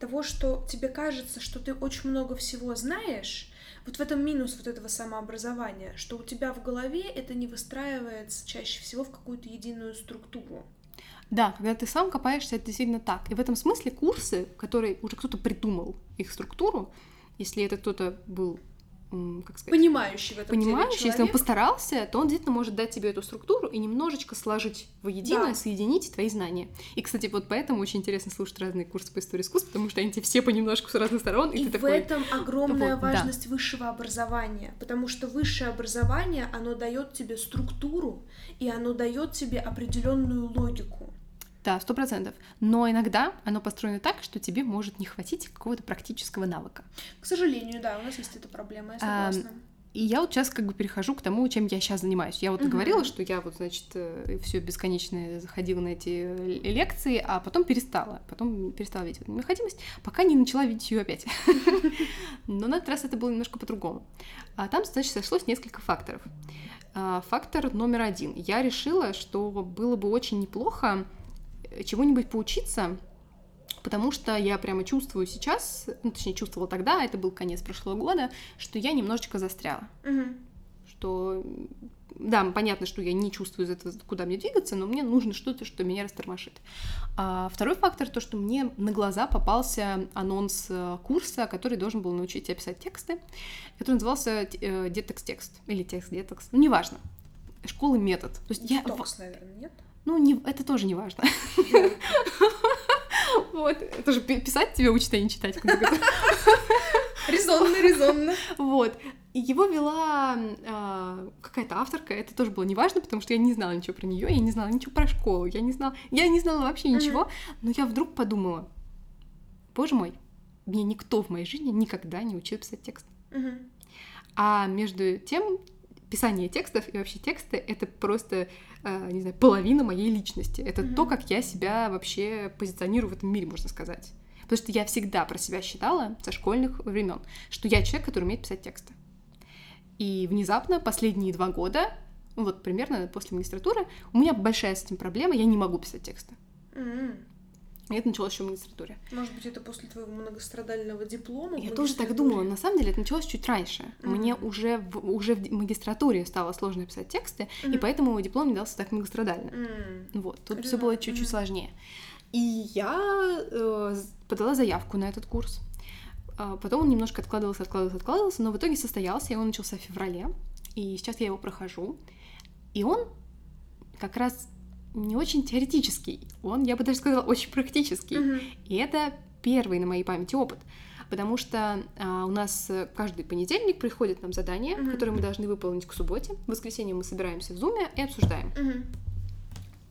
того, что тебе кажется, что ты очень много всего знаешь. Вот в этом минус вот этого самообразования, что у тебя в голове это не выстраивается чаще всего в какую-то единую структуру. Да, когда ты сам копаешься, это действительно так. И в этом смысле курсы, которые уже кто-то придумал их структуру, если это кто-то был, как сказать, Понимающий в этом деле понимающий, если он постарался, то он действительно может дать тебе эту структуру и немножечко сложить воедино, Да. соединить твои знания. И, кстати, вот поэтому очень интересно слушать разные курсы по истории искусства, потому что они тебе все понемножку с разных сторон, и, И ты в такой... этом огромная Вот, да. важность высшего образования, потому что высшее образование, оно дает тебе структуру, и оно дает тебе определенную логику. Да, сто процентов. Но иногда оно построено так, что тебе может не хватить какого-то практического навыка. К сожалению, да, у нас есть эта проблема, я А, согласна. И я вот сейчас как бы перехожу к тому, чем я сейчас занимаюсь. Я вот Мгм. говорила, что я вот, значит, все бесконечно заходила на эти э, лекции, а потом перестала. Потом перестала видеть эту необходимость, пока не начала видеть ее опять. <laughs> Но на этот раз это было немножко по-другому. А там, значит, сошлось несколько факторов. А, Фактор номер один. Я решила, что было бы очень неплохо чего-нибудь поучиться, потому что я прямо чувствую сейчас, ну, точнее, чувствовала тогда, это был конец прошлого года, что я немножечко застряла. Мгм. Что, да, понятно, что я не чувствую из этого, куда мне двигаться, но мне нужно что-то, что меня растормошит. А второй фактор, то, что мне на глаза попался анонс э, курса, который должен был научить тебя писать тексты, который назывался э, детекс-текст, или текст-детекс, ну, неважно. Школы метод. То есть я... Наверное, нет? Ну, не, это тоже не важно. Вот, это же пи- писать тебе учат, а не читать. Резонно, резонно. Вот. Его вела а, какая-то авторка, это тоже было неважно, потому что я не знала ничего про нее, я не знала ничего про школу, я не знала, я не знала вообще ничего, но я вдруг подумала, боже мой, мне никто в моей жизни никогда не учил писать текст. А между тем, писание текстов и вообще тексты — это просто, э, не знаю, половина моей личности. Это Мгм. то, как я себя вообще позиционирую в этом мире, можно сказать. Потому что я всегда про себя считала со школьных времен, что я человек, который умеет писать тексты. И внезапно последние два года, вот примерно после магистратуры, у меня большая с этим проблема, я не могу писать тексты. М. И это началось еще в магистратуре. Может быть, это после твоего многострадального диплома? Я тоже так думала. На самом деле это началось чуть раньше. Мгм. Мне уже в, уже в магистратуре стало сложно писать тексты, и Мгм. поэтому диплом не дался так многострадально. М. Вот, тут все было чуть-чуть Мгм. сложнее. И я э, подала заявку на этот курс. А Потом он немножко откладывался, откладывался, откладывался, но в итоге состоялся, и он начался в феврале. И сейчас я его прохожу. И он как раз не очень теоретический. Он, я бы даже сказала, очень практический. Мгм. И это первый на моей памяти опыт. потому что а, у нас каждый понедельник приходит нам задание, Мгм. которое мы должны выполнить к субботе. В воскресенье мы собираемся в зуме и обсуждаем. Мгм.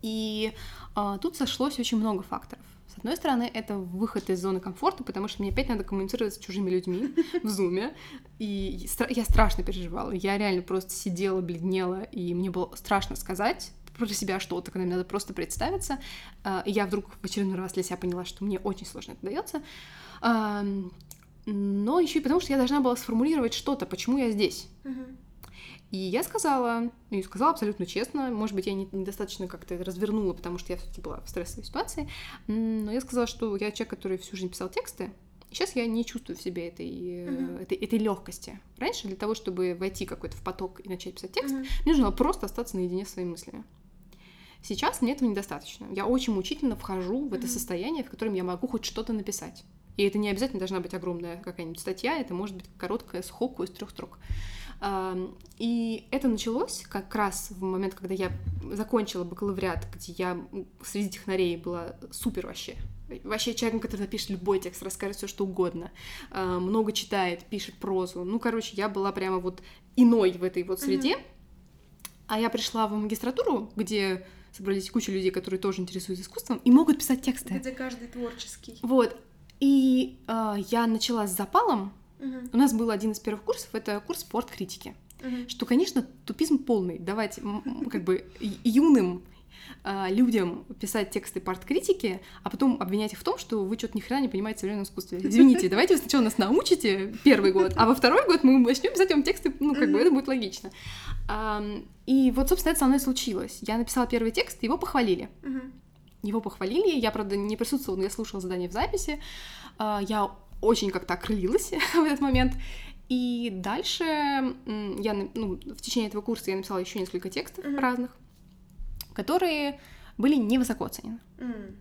И а, тут сошлось очень много факторов. С одной стороны, это выход из зоны комфорта, потому что мне опять надо коммуницировать с чужими людьми в зуме. И я страшно переживала. Я реально просто сидела, бледнела, и мне было страшно сказать про себя что-то, когда мне надо просто представиться. А, И я вдруг в очередной раз для себя поняла, что мне очень сложно это дается. Но еще и потому, что я должна была сформулировать что-то, почему я здесь. И я сказала, и сказала абсолютно честно, может быть, я не- недостаточно как-то развернула, потому что я все-таки была в стрессовой ситуации, но я сказала, что я человек, который всю жизнь писал тексты, и сейчас я не чувствую в себе этой, Мгм. этой, этой легкости. Раньше для того, чтобы войти какой-то в поток и начать писать текст, Мгм. мне нужно было просто остаться наедине со своими мыслями. Сейчас мне этого недостаточно. Я очень мучительно вхожу в это состояние, в котором я могу хоть что-то написать. И это не обязательно должна быть огромная какая-нибудь статья, это может быть короткая схоку из трех строк. И это началось как раз в момент, когда я закончила бакалавриат, где я среди технарей была супер вообще. Вообще человеком, который напишет любой текст, расскажет все что угодно, а, много читает, пишет прозу. Ну, короче, я была прямо вот иной в этой вот среде. А я пришла в магистратуру, где собрались куча людей, которые тоже интересуются искусством и могут писать тексты. Где каждый творческий. Вот. И а, я начала с запалом. Мгм. У нас был один из первых курсов, это курс спорт-критики. Мгм. Что, конечно, тупизм полный. Давать м, как бы юным а, людям писать тексты парт-критики, а потом обвинять их в том, что вы что-то ни хрена не понимаете в современном искусстве. Извините, давайте вы сначала нас научите первый год, а во второй год мы начнем писать вам тексты, ну, как бы это будет логично. И вот, собственно, это со мной случилось. Я написала первый текст, его похвалили. Его похвалили, я, правда, не присутствовала, но я слушала задание в записи. А, Я очень как-то окрылилась <laughs> в этот момент. И дальше я, ну, в течение этого курса я написала еще несколько текстов разных, которые были невысоко оценены. М.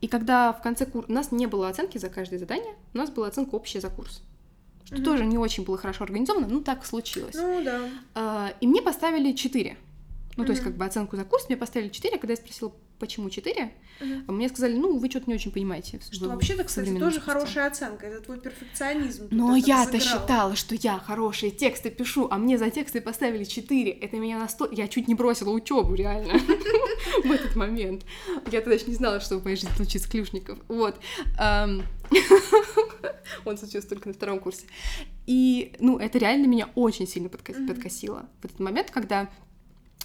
И когда в конце курса... У нас не было оценки за каждое задание, у нас была оценка общая за курс. Что Мгм. тоже не очень было хорошо организовано, ну так случилось. Ну да. А, И мне поставили 4. Ну, то есть, как бы оценку за курс мне поставили 4, когда я спросила, почему 4, Мгм. мне сказали, ну, вы что-то не очень понимаете. Что вообще-то, кстати, тоже искусстве». хорошая оценка. Это твой перфекционизм. Но я-то считала, что я хорошие тексты пишу, а мне за тексты поставили 4. Это меня настолько... Я чуть не бросила учебу, реально, <laughs> в этот момент. Я тогда еще не знала, что в моей жизни случится Клюшников. Вот. <laughs> Он случился только на втором курсе. И, ну, это реально меня очень сильно подкосило. В этот момент, когда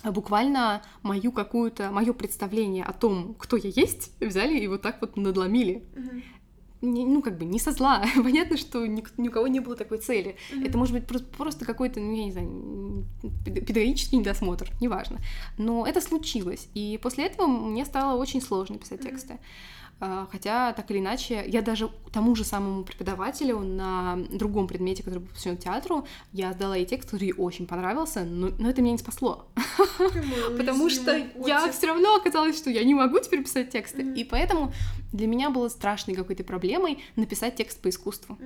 буквально мою какую-то, мое представление о том, кто я есть, взяли и вот так вот надломили Мгм. не- ну, как бы не со зла. <laughs> Понятно, что ни, ни у кого не было такой цели. Мгм. Это может быть просто, просто какой-то, ну, я не знаю, педагогический недосмотр, неважно. Но это случилось. И после этого мне стало очень сложно писать Мгм. тексты. А, Хотя, так или иначе, я даже тому же самому преподавателю на другом предмете, который был посвящен театру, я сдала ей текст, который ей очень понравился, но, но это меня не спасло. <laughs> Потому что я все равно оказалось, что я не могу теперь писать тексты. И поэтому для меня было страшной какой-то проблемой написать текст по искусству,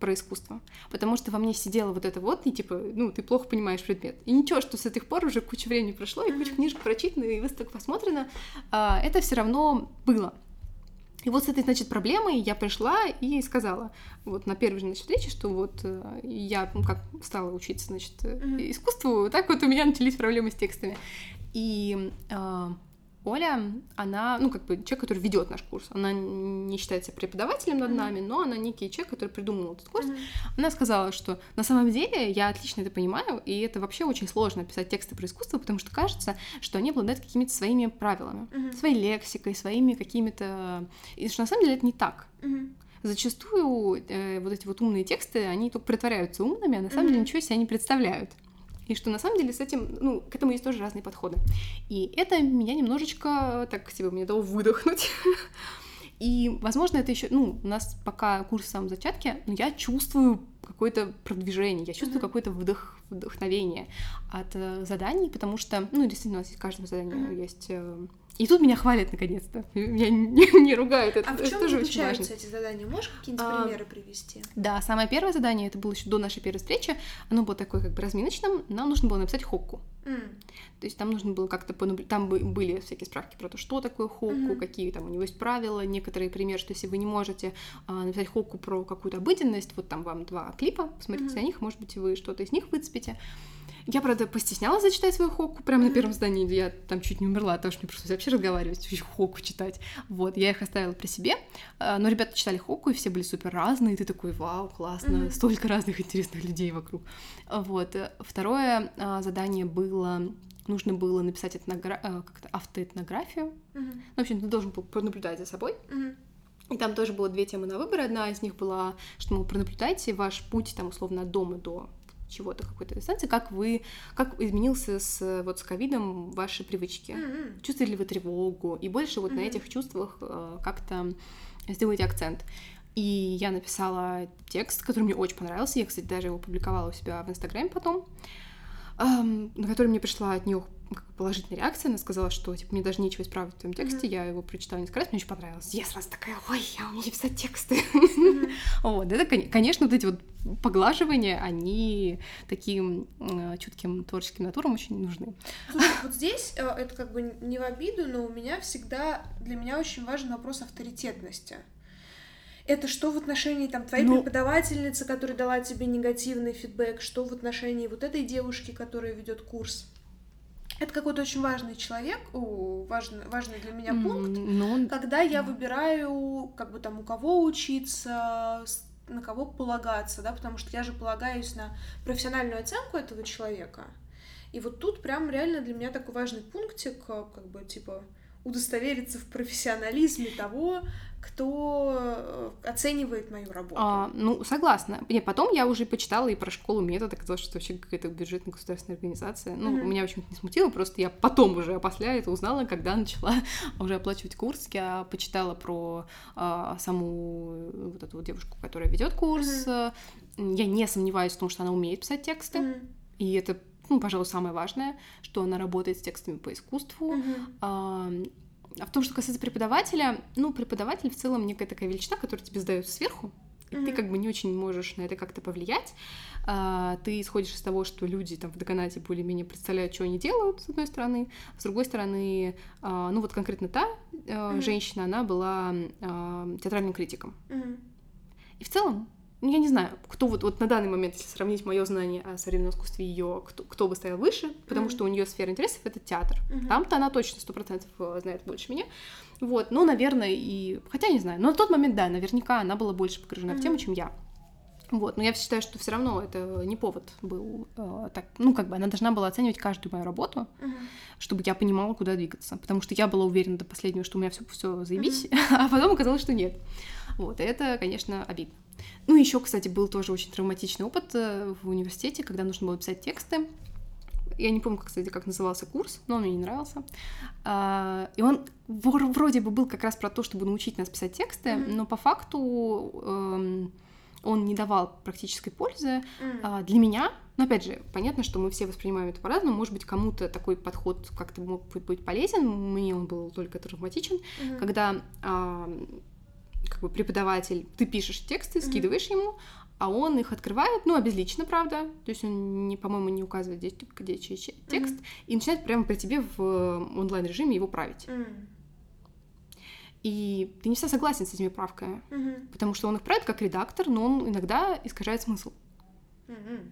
про искусство. Потому что во мне сидело вот это вот, и типа, ну, ты плохо понимаешь предмет. И ничего, что с этих пор уже куча времени прошло, и куча книжек прочитано, и выставок посмотрено, а, это все равно было. И вот с этой, значит, проблемой я пришла и сказала, вот на первой же, значит, встрече, что вот э, я, ну, как стала учиться, значит, э, Мгм. искусству, так вот у меня начались проблемы с текстами. И а, Оля, она, ну, как бы человек, который ведет наш курс. Она не считается преподавателем над Мгм. нами, но она некий человек, который придумал этот курс. Мгм. Она сказала, что на самом деле я отлично это понимаю, и это вообще очень сложно писать тексты про искусство, потому что кажется, что они обладают какими-то своими правилами, Мгм. своей лексикой, своими какими-то... И что на самом деле это не так. Мгм. Зачастую э, вот эти вот умные тексты, они только притворяются умными, а на самом деле Мгм. ничего себе не представляют. И что на самом деле с этим, ну, к этому есть тоже разные подходы. И это меня немножечко так себе мне дало выдохнуть. <laughs> И, возможно, это еще, ну, у нас пока курс в самом зачатке, но я чувствую какое-то продвижение, я чувствую Мгм. какое-то вдох, вдохновение от э, заданий, потому что, ну, действительно, у нас есть каждому заданию Мгм. есть э, И тут меня хвалят наконец-то. Меня не, <laughs> не ругают. Это, а в чем тоже очень важно. эти задания? Можешь какие-нибудь А, примеры привести? Да, самое первое задание, это было еще до нашей первой встречи, оно было такое как бы разминочным, нам нужно было написать хокку. М, То есть там нужно было как-то понаблюдать, там бы- были всякие справки про то, что такое хокку, Мгм. какие там у него есть правила, некоторые примеры, что если вы не можете а, написать хокку про какую-то обыденность, вот там вам два клипа, посмотрите Мгм. на них, может быть, вы что-то из них выцепите. Я, правда, постеснялась зачитать свою хокку прямо на первом задании, я там чуть не умерла, потому что мне просто вообще разговаривать, хокку читать. Вот, я их оставила при себе, А, но ребята читали хокку, и все были супер разные, и ты такой, вау, классно, Мгм. столько разных интересных людей вокруг. Вот. э, Второе а, задание было, нужно было написать этногра... а, как-то автоэтнографию. мгм, Ну, в общем, ты должен был пронаблюдать за собой. мгм, И там тоже было две темы на выбор. Одна из них была, что, мол, пронаблюдайте ваш путь, там, условно, от дома до чего-то, какой-то дистанции, как вы, как изменился с, вот, с ковидом ваши привычки. м, Чувствуете ли вы тревогу? И больше вот на Мгм. этих чувствах э, как-то сделайте акцент. И я написала текст, который мне очень понравился. Я, кстати, даже его публиковала у себя в Инстаграме потом, на который мне пришла от нее положительная реакция. Она сказала, что типа, мне даже нечего исправить в твоем тексте. Я его прочитала несколько раз, мне очень понравилось. Я сразу такая, ой, я умею писать тексты. мгм. Вот, это, кон- конечно, вот эти вот поглаживания, они таким э, чутким творческим натурам очень нужны. Слушай, вот здесь э, это как бы не в обиду, но у меня всегда, для меня очень важен вопрос авторитетности. Это что в отношении там твоей Ну- преподавательницы, которая дала тебе негативный фидбэк, что в отношении вот этой девушки, которая ведет курс. Это какой-то очень важный человек, о, важный, важный для меня пункт, М, Ну, когда я выбираю, как бы там, у кого учиться, на кого полагаться, да, потому что я же полагаюсь на профессиональную оценку этого человека. И вот тут прям реально для меня такой важный пунктик, э, как бы, типа, удостовериться в профессионализме того, кто э, оценивает мою работу. А, ну, согласна. И потом я уже почитала и про школу метод, оказалось, что вообще какая-то бюджетная государственная организация. Ну, Мгм. меня очень не смутило, просто я потом уже опосля это узнала, когда начала <laughs> уже оплачивать курс. Я почитала про а, саму э, вот эту вот девушку, которая ведет курс. Я не сомневаюсь в том, что она умеет писать тексты. Мгм. И это, ну, пожалуй, самое важное, что она работает с текстами по искусству. Мгм. А а в том, что касается преподавателя, ну, преподаватель в целом некая такая величина, которая тебе сдается сверху, и ты Мгм. как бы не очень можешь на это как-то повлиять. А, ты исходишь из того, что люди там в деканате более-менее представляют, что они делают, с одной стороны. С другой стороны, а, ну вот конкретно та а, Мгм. женщина, она была а, театральным критиком. Мгм. И в целом, ну, я не знаю, кто вот, вот на данный момент, если сравнить мое знание о современном искусстве ее, кто, кто бы стоял выше, потому Мгм. что у нее сфера интересов это театр. Мгм. Там-то она точно сто процентов э, знает больше меня. Вот, ну, наверное, и... Хотя не знаю, но на тот момент, да, наверняка она была больше погружена в тему, чем я. Вот, но я считаю, что все равно это не повод был э, так, ну, как бы она должна была оценивать каждую мою работу, Мгм. чтобы я понимала, куда двигаться. Потому что я была уверена до последнего, что у меня все, все заебись, <laughs> а потом оказалось, что нет. Вот, и это, конечно, обидно. Ну, еще, кстати, был тоже очень травматичный опыт э, в университете, когда нужно было писать тексты. Я не помню, как, кстати, как назывался курс, но он мне не нравился. А, И он вроде бы был как раз про то, чтобы научить нас писать тексты, Мгм. но по факту эм, он не давал практической пользы. А, Для меня, ну, опять же, понятно, что мы все воспринимаем это по-разному. Может быть, кому-то такой подход как-то мог быть- полезен. Мне он был только травматичен. Мгм. Когда а, как бы преподаватель, ты пишешь тексты, Мгм. скидываешь ему, а он их открывает, ну, обезлично, правда, то есть он, не, по-моему, не указывает, где, где чей че- текст, и начинает прямо при тебе в онлайн-режиме его править. М. И ты не всегда согласен с этими правками, Мгм. потому что он их правит как редактор, но он иногда искажает смысл. Мгм.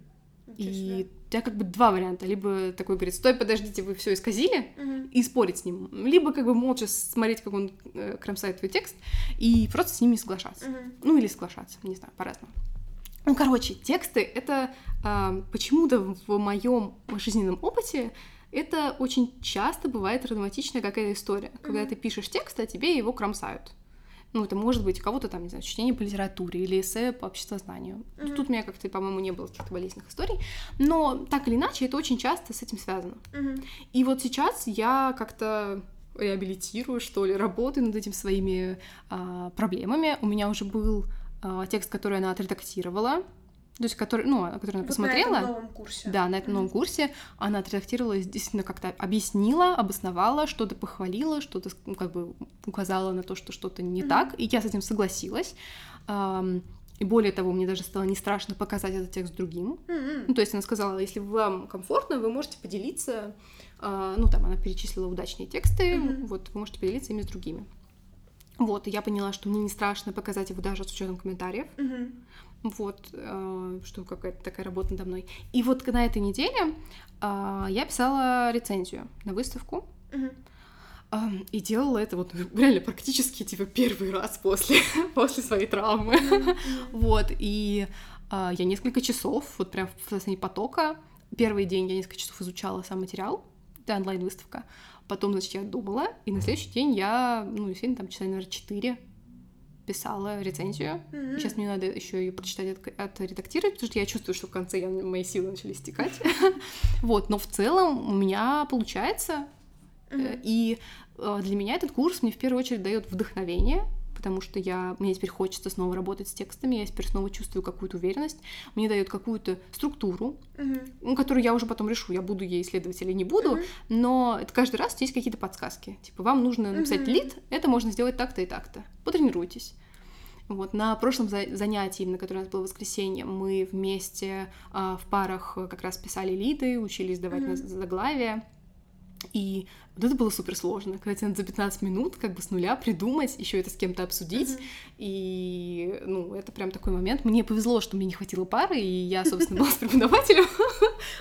И у тебя как бы два варианта. Либо такой говорит, стой, подождите, вы все исказили, Мгм. и спорить с ним. Либо как бы молча смотреть, как он э, кромсает твой текст, и просто с ними не соглашаться. Мгм. Ну или соглашаться, не знаю, по-разному. Ну, короче, тексты это а, почему-то в моем жизненном опыте это очень часто бывает травматичная какая-то история. Когда Мгм. ты пишешь текст, а тебе его кромсают. Ну, это может быть у кого-то там, не знаю, чтение по литературе или эссе по обществознанию. Мгм. Тут у меня как-то, по-моему, не было каких-то болезненных историй. Но так или иначе, это очень часто с этим связано. Мгм. И вот сейчас я как-то реабилитирую, что ли, работаю над этими своими а, проблемами. У меня уже был а, текст, который она отредактировала. То есть, который, ну, которую она Вот посмотрела. на этом новом курсе. Да, на этом новом курсе она отредактировала, действительно как-то объяснила, обосновала, что-то похвалила, что-то ну, как бы указала на то, что что-то не Мгм. так, и я с этим согласилась. И более того, мне даже стало не страшно показать этот текст другим. М-м. Ну, то есть она сказала, если вам комфортно, вы можете поделиться, а, ну, там она перечислила удачные тексты, Мгм. вот, вы можете поделиться ими с другими. Вот, и я поняла, что мне не страшно показать его даже с учетом комментариев. Мгм. Вот, э, что какая-то такая работа надо мной. И вот на этой неделе а, я писала рецензию на выставку. А, И делала это вот <laughs> реально практически типа первый раз после, <laughs> после своей травмы. Мгм. Вот, и а, я несколько часов, вот прям в состоянии потока. Первый день я несколько часов изучала сам материал, это онлайн-выставка. Потом, значит, я думала, и на следующий день я, ну, действительно, там часа, наверное, 4 писала рецензию. Мгм. Сейчас мне надо еще ее прочитать, от- отредактировать, потому что я чувствую, что в конце я, мои силы начали стекать. <laughs> Вот, но в целом у меня получается. Мгм. И э, для меня этот курс мне в первую очередь дает вдохновение, потому что я, мне теперь хочется снова работать с текстами, я теперь снова чувствую какую-то уверенность, мне дает какую-то структуру, ну, которую я уже потом решу, я буду ей исследовать или не буду, Мгм. но это каждый раз есть какие-то подсказки. Типа, вам нужно написать Мгм. лид, это можно сделать так-то и так-то. Потренируйтесь. Вот, на прошлом за- занятии, на которое у нас было воскресенье, мы вместе а, в парах э, как раз писали лиды, учились давать Мгм. на заглавие. И вот это было супер сложно, когда тебе надо за 15 минут как бы с нуля придумать, еще это с кем-то обсудить. Мгм. И, ну, это прям такой момент. Мне повезло, что мне не хватило пары, и я, собственно, была с преподавателем. <laughs>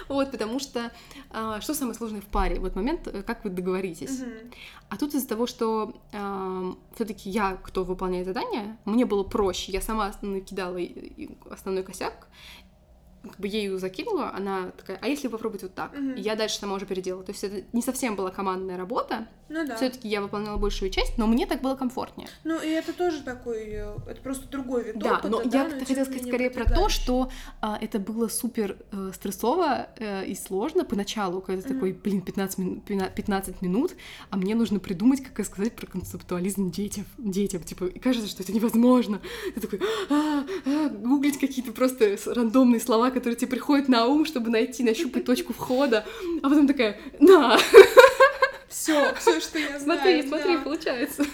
Вот, потому что а, что самое сложное в паре? Вот момент, э, как вы договоритесь. А тут из-за того, что все-таки я, кто выполняет задание, мне было проще. Я сама накидала и основной косяк, как бы ею закинула, она такая, а если попробовать вот так? И я дальше сама уже переделала. То есть это не совсем была командная работа, Ну да. все-таки я выполняла большую часть, но мне так было комфортнее. Ну и это тоже такой, э, это просто другой вид Да, опыта, но да, я но тем хотела не сказать скорее про то, что а, это было супер э, стрессово э, и сложно поначалу, когда ты Мгм. такой, блин, 15, мин- пина- 15 минут, а мне нужно придумать, как рассказать про концептуализм детям, детям, типа, и кажется, что это невозможно. Ты такой, «А, а», гуглить какие-то просто рандомные слова, которые тебе приходят на ум, чтобы найти, нащупать <laughs> точку входа, а потом такая, на, Все, все, что я знаю. смотри, смотри, да. получается.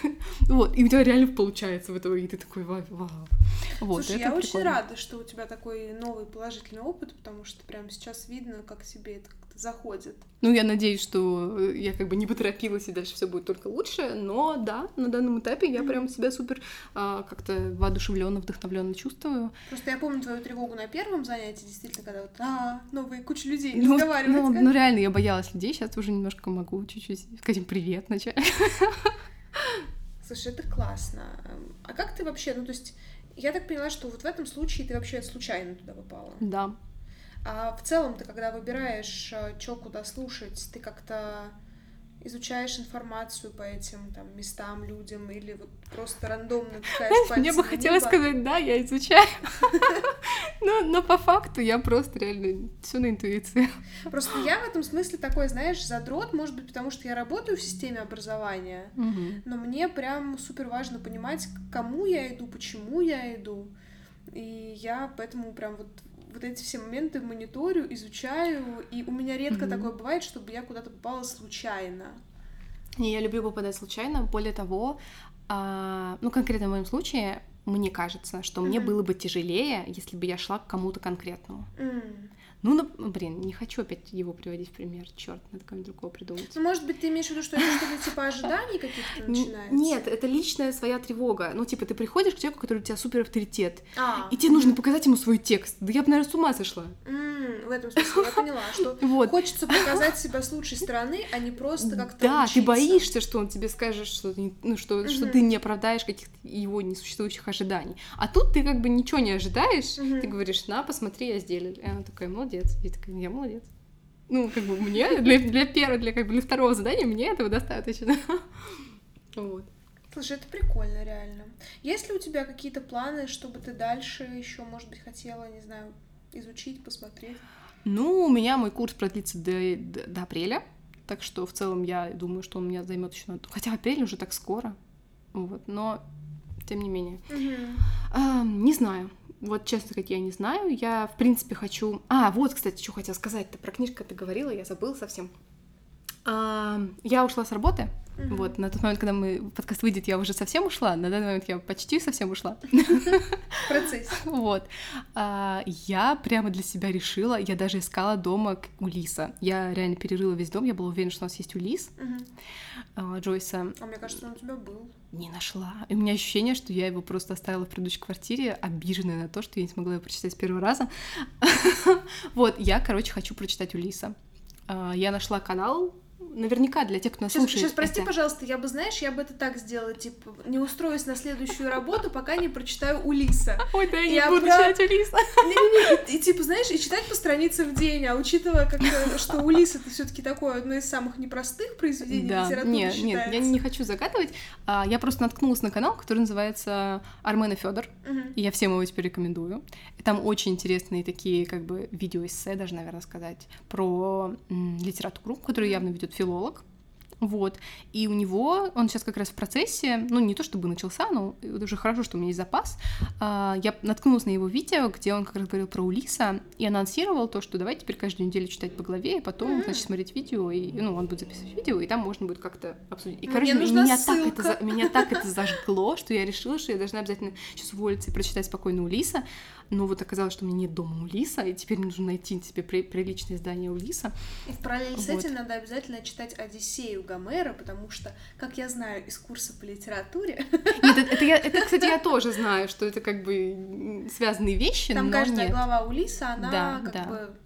Вот, и у тебя реально получается в итоге, и ты такой, вау. вау». Вот, Слушай, я очень прикольно. рада, что у тебя такой новый положительный опыт, потому что прямо сейчас видно, как тебе это заходит. Ну, я надеюсь, что э, я как бы не поторопилась, и дальше все будет только лучше. Но да, на данном этапе я прям себя супер а, как-то воодушевленно, вдохновленно чувствую. Просто я помню твою тревогу на первом занятии, действительно, когда вот, а, новые куча людей, Ну, разговаривать. ну, ну, реально, я боялась людей, сейчас уже немножко могу чуть-чуть сказать им привет начать. Слушай, это классно. А как ты вообще, ну, то есть, я так поняла, что вот в этом случае ты вообще случайно туда попала. Да. А в целом ты, когда выбираешь, что куда слушать, ты как-то изучаешь информацию по этим там местам, людям, или вот просто рандомно Мне пальцем бы в хотелось сказать, да, я изучаю. <laughs> но, но по факту я просто реально все на интуиции. Просто я в этом смысле такой, знаешь, задрот, может быть, потому что я работаю в системе образования, но мне прям супер важно понимать, к кому я иду, почему я иду. И я поэтому прям вот вот эти все моменты мониторю, изучаю, и у меня редко Мгм. такое бывает, чтобы я куда-то попала случайно. Не, я люблю попадать случайно. Более того, а, ну, конкретно в моем случае, мне кажется, что мне Мгм. было бы тяжелее, если бы я шла к кому-то конкретному. М. Ну, нап- блин, не хочу опять его приводить в пример. Черт, надо кого-нибудь другого придумать. Ну, может быть, ты имеешь в виду, что это что-то <laughs> типа ожиданий каких-то начинается? Нет, это личная своя тревога. Ну, типа, ты приходишь к человеку, который у тебя супер авторитет, А, и тебе нужно показать ему свой текст. Да я бы, наверное, с ума сошла. м, в этом смысле я поняла, что <laughs> Вот. хочется показать себя с лучшей стороны, а не просто как-то Да, ты боишься, что он тебе скажет, что, ты не- ну, что, ты не оправдаешь каких-то его несуществующих ожиданий. А тут ты как бы ничего не ожидаешь, ты говоришь, на, посмотри, я сделала. И она такая, молодец. И я такая, я молодец. Ну, как бы мне, для, для первого, для, как бы, для второго задания мне этого достаточно. <laughs> Вот. Слушай, это прикольно, реально. Есть ли у тебя какие-то планы, чтобы ты дальше еще, может быть, хотела, не знаю, изучить, посмотреть? Ну, у меня мой курс продлится до, до, до апреля, так что в целом я думаю, что он меня займет еще... Хотя апрель уже так скоро, вот, но тем не менее. А, не знаю. Вот честно сказать, я не знаю. Я, в принципе, хочу... А, вот, кстати, что хотела сказать-то. Про книжку ты говорила, я забыла совсем. А, я ушла с работы. Mm-hmm. Вот, на тот момент, когда мы подкаст выйдет, я уже совсем ушла. На данный момент я почти совсем ушла. Процесс. <laughs> Вот. А, я прямо для себя решила, я даже искала дома Улиса. Я реально перерыла весь дом, я была уверена, что у нас есть Улис а, Джойса. А мне кажется, он у тебя был. Не нашла. И у меня ощущение, что я его просто оставила в предыдущей квартире, обиженная на то, что я не смогла его прочитать с первого раза. <laughs> Вот, я, короче, хочу прочитать Улиса. А, я нашла канал наверняка для тех, кто нас сейчас, слушает. Сейчас, прости, это... пожалуйста, я бы, знаешь, я бы это так сделала, типа, не устроюсь на следующую работу, пока не прочитаю Улиса. Ой, да, я не буду читать Улиса. Не-не-не, и, типа, знаешь, и читать по странице в день, а учитывая, как что Улис это все таки такое одно из самых непростых произведений да. литературы Нет, нет, я не хочу загадывать, а, я просто наткнулась на канал, который называется Армен и Федор, и я всем его теперь рекомендую. И там очень интересные такие, как бы, видеоэссе, даже, наверное, сказать, про литературу, которую явно ведет филолог. Вот. И у него, он сейчас как раз в процессе, ну, не то чтобы начался, но уже хорошо, что у меня есть запас. А, я наткнулась на его видео, где он как раз говорил про Улиса и анонсировал то, что давай теперь каждую неделю читать по главе, и потом, mm-hmm. значит, смотреть видео, и, ну, он будет записывать видео, и там можно будет как-то обсудить. И, короче, меня так, это, меня так это зажгло, что я решила, что я должна обязательно сейчас уволиться и прочитать спокойно Улиса но вот оказалось, что у меня нет дома Улиса, и теперь нужно найти себе при, приличное издание Улиса. И в параллель вот. с этим надо обязательно читать Одиссею Гомера, потому что, как я знаю из курса по литературе... <laughs> Нет, это, это, я, это кстати, я тоже знаю, что это как бы связанные вещи, Там каждая нет. глава Улиса, она да, как да. бы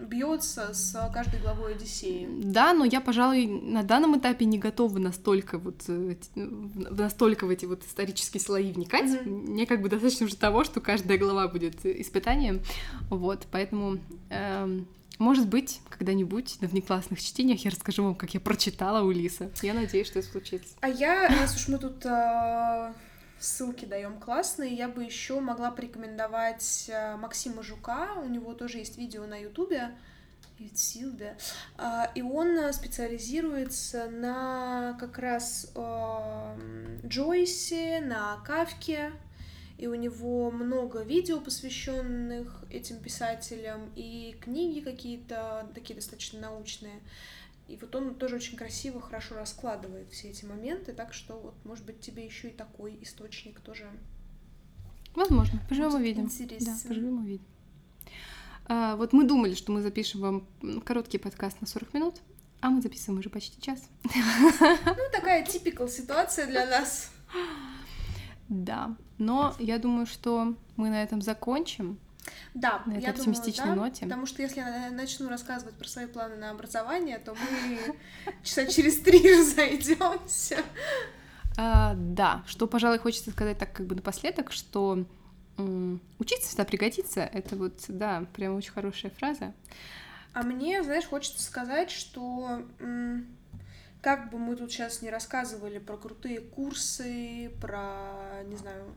бьется с каждой главой Одиссеи. Да, но я, пожалуй, на данном этапе не готова настолько вот э, настолько в эти вот исторические слои вникать. Mm-hmm. Мне как бы достаточно уже того, что каждая глава будет испытанием. Вот, поэтому эм, может быть, когда-нибудь на внеклассных чтениях я расскажу вам, как я прочитала Улиса. Я надеюсь, что это случится. А я, раз уж мы тут э, ссылки даем классные. Я бы еще могла порекомендовать э, Максима Жука. У него тоже есть видео на Ютубе. Ютсилда. А, и он э, специализируется на как раз э, Джойсе, на Кавке. И у него много видео, посвященных этим писателям, и книги какие-то такие достаточно научные. И вот он тоже очень красиво, хорошо раскладывает все эти моменты, так что вот, может быть, тебе еще и такой источник тоже. Возможно, поживем увидим. Интересно. Да, поживем увидим. А, вот мы думали, что мы запишем вам короткий подкаст на 40 минут, а мы записываем уже почти час. Ну, такая типикал ситуация для нас. Да, но я думаю, что мы на этом закончим. Да, на я оптимистичной думаю, да, ноте. Потому что если я начну рассказывать про свои планы на образование, то мы часа через три <laughs> разойдемся. А, да, что, пожалуй, хочется сказать так как бы напоследок, что учиться всегда пригодится. Это вот, да, прям очень хорошая фраза. А мне, знаешь, хочется сказать, что как бы мы тут сейчас не рассказывали про крутые курсы, про, не знаю,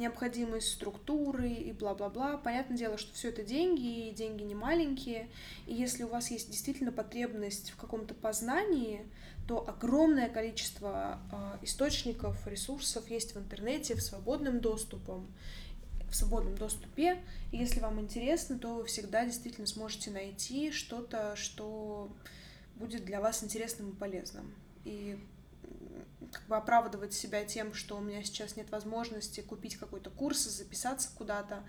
необходимость структуры и бла-бла-бла. Понятное дело, что все это деньги, и деньги не маленькие. И если у вас есть действительно потребность в каком-то познании, то огромное количество э, источников, ресурсов есть в интернете, в свободном доступе в свободном доступе. И если вам интересно, то вы всегда действительно сможете найти что-то, что будет для вас интересным и полезным. И как бы оправдывать себя тем, что у меня сейчас нет возможности купить какой-то курс, записаться куда-то,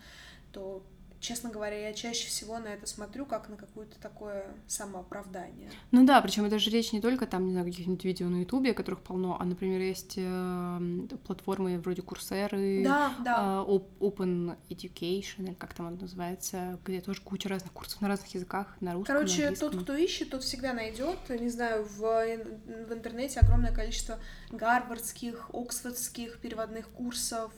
то честно говоря, я чаще всего на это смотрю как на какое-то такое самооправдание. Ну да, причем это же речь не только там, не знаю, каких-нибудь видео на Ютубе, которых полно, а, например, есть э, платформы вроде Курсеры, да, да. Э, Open Education, или как там это называется, где тоже куча разных курсов на разных языках, на русском, Короче, на тот, кто ищет, тот всегда найдет. Не знаю, в, в интернете огромное количество гарвардских, оксфордских переводных курсов,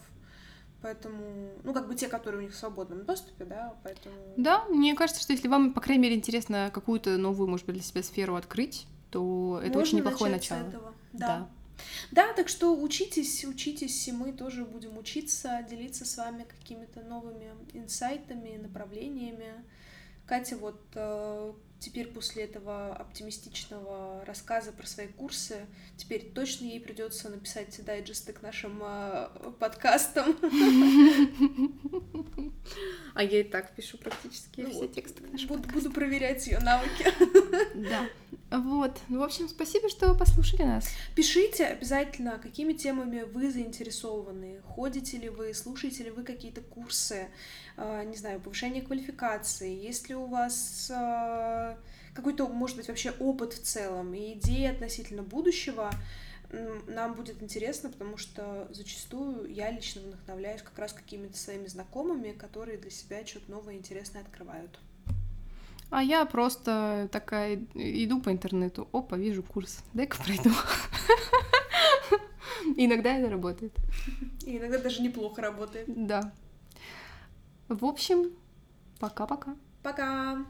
Поэтому, ну, как бы те, которые у них в свободном доступе, да, поэтому... Да, мне кажется, что если вам, по крайней мере, интересно какую-то новую, может быть, для себя сферу открыть, то это Можно очень неплохое начало. Да. да. Да, так что учитесь, учитесь, и мы тоже будем учиться, делиться с вами какими-то новыми инсайтами, направлениями. Катя вот э, теперь после этого оптимистичного рассказа про свои курсы, теперь точно ей придется написать дайджесты к нашим э, подкастам. А я и так пишу практически Ну все вот. тексты к нашему Буду, подкасту. буду проверять ее навыки. Да. Вот. Ну, в общем, спасибо, что вы послушали нас. Пишите обязательно, какими темами вы заинтересованы. Ходите ли вы, слушаете ли вы какие-то курсы, не знаю, повышение квалификации. Есть ли у вас э, какой-то, может быть, вообще опыт в целом и идеи относительно будущего. Нам будет интересно, потому что зачастую я лично вдохновляюсь как раз какими-то своими знакомыми, которые для себя что-то новое и интересное открывают. А я просто такая иду по интернету, опа, вижу курс, дай-ка пройду. <laughs> Иногда это работает. И иногда даже неплохо работает. Да. В общем, пока-пока. Пока!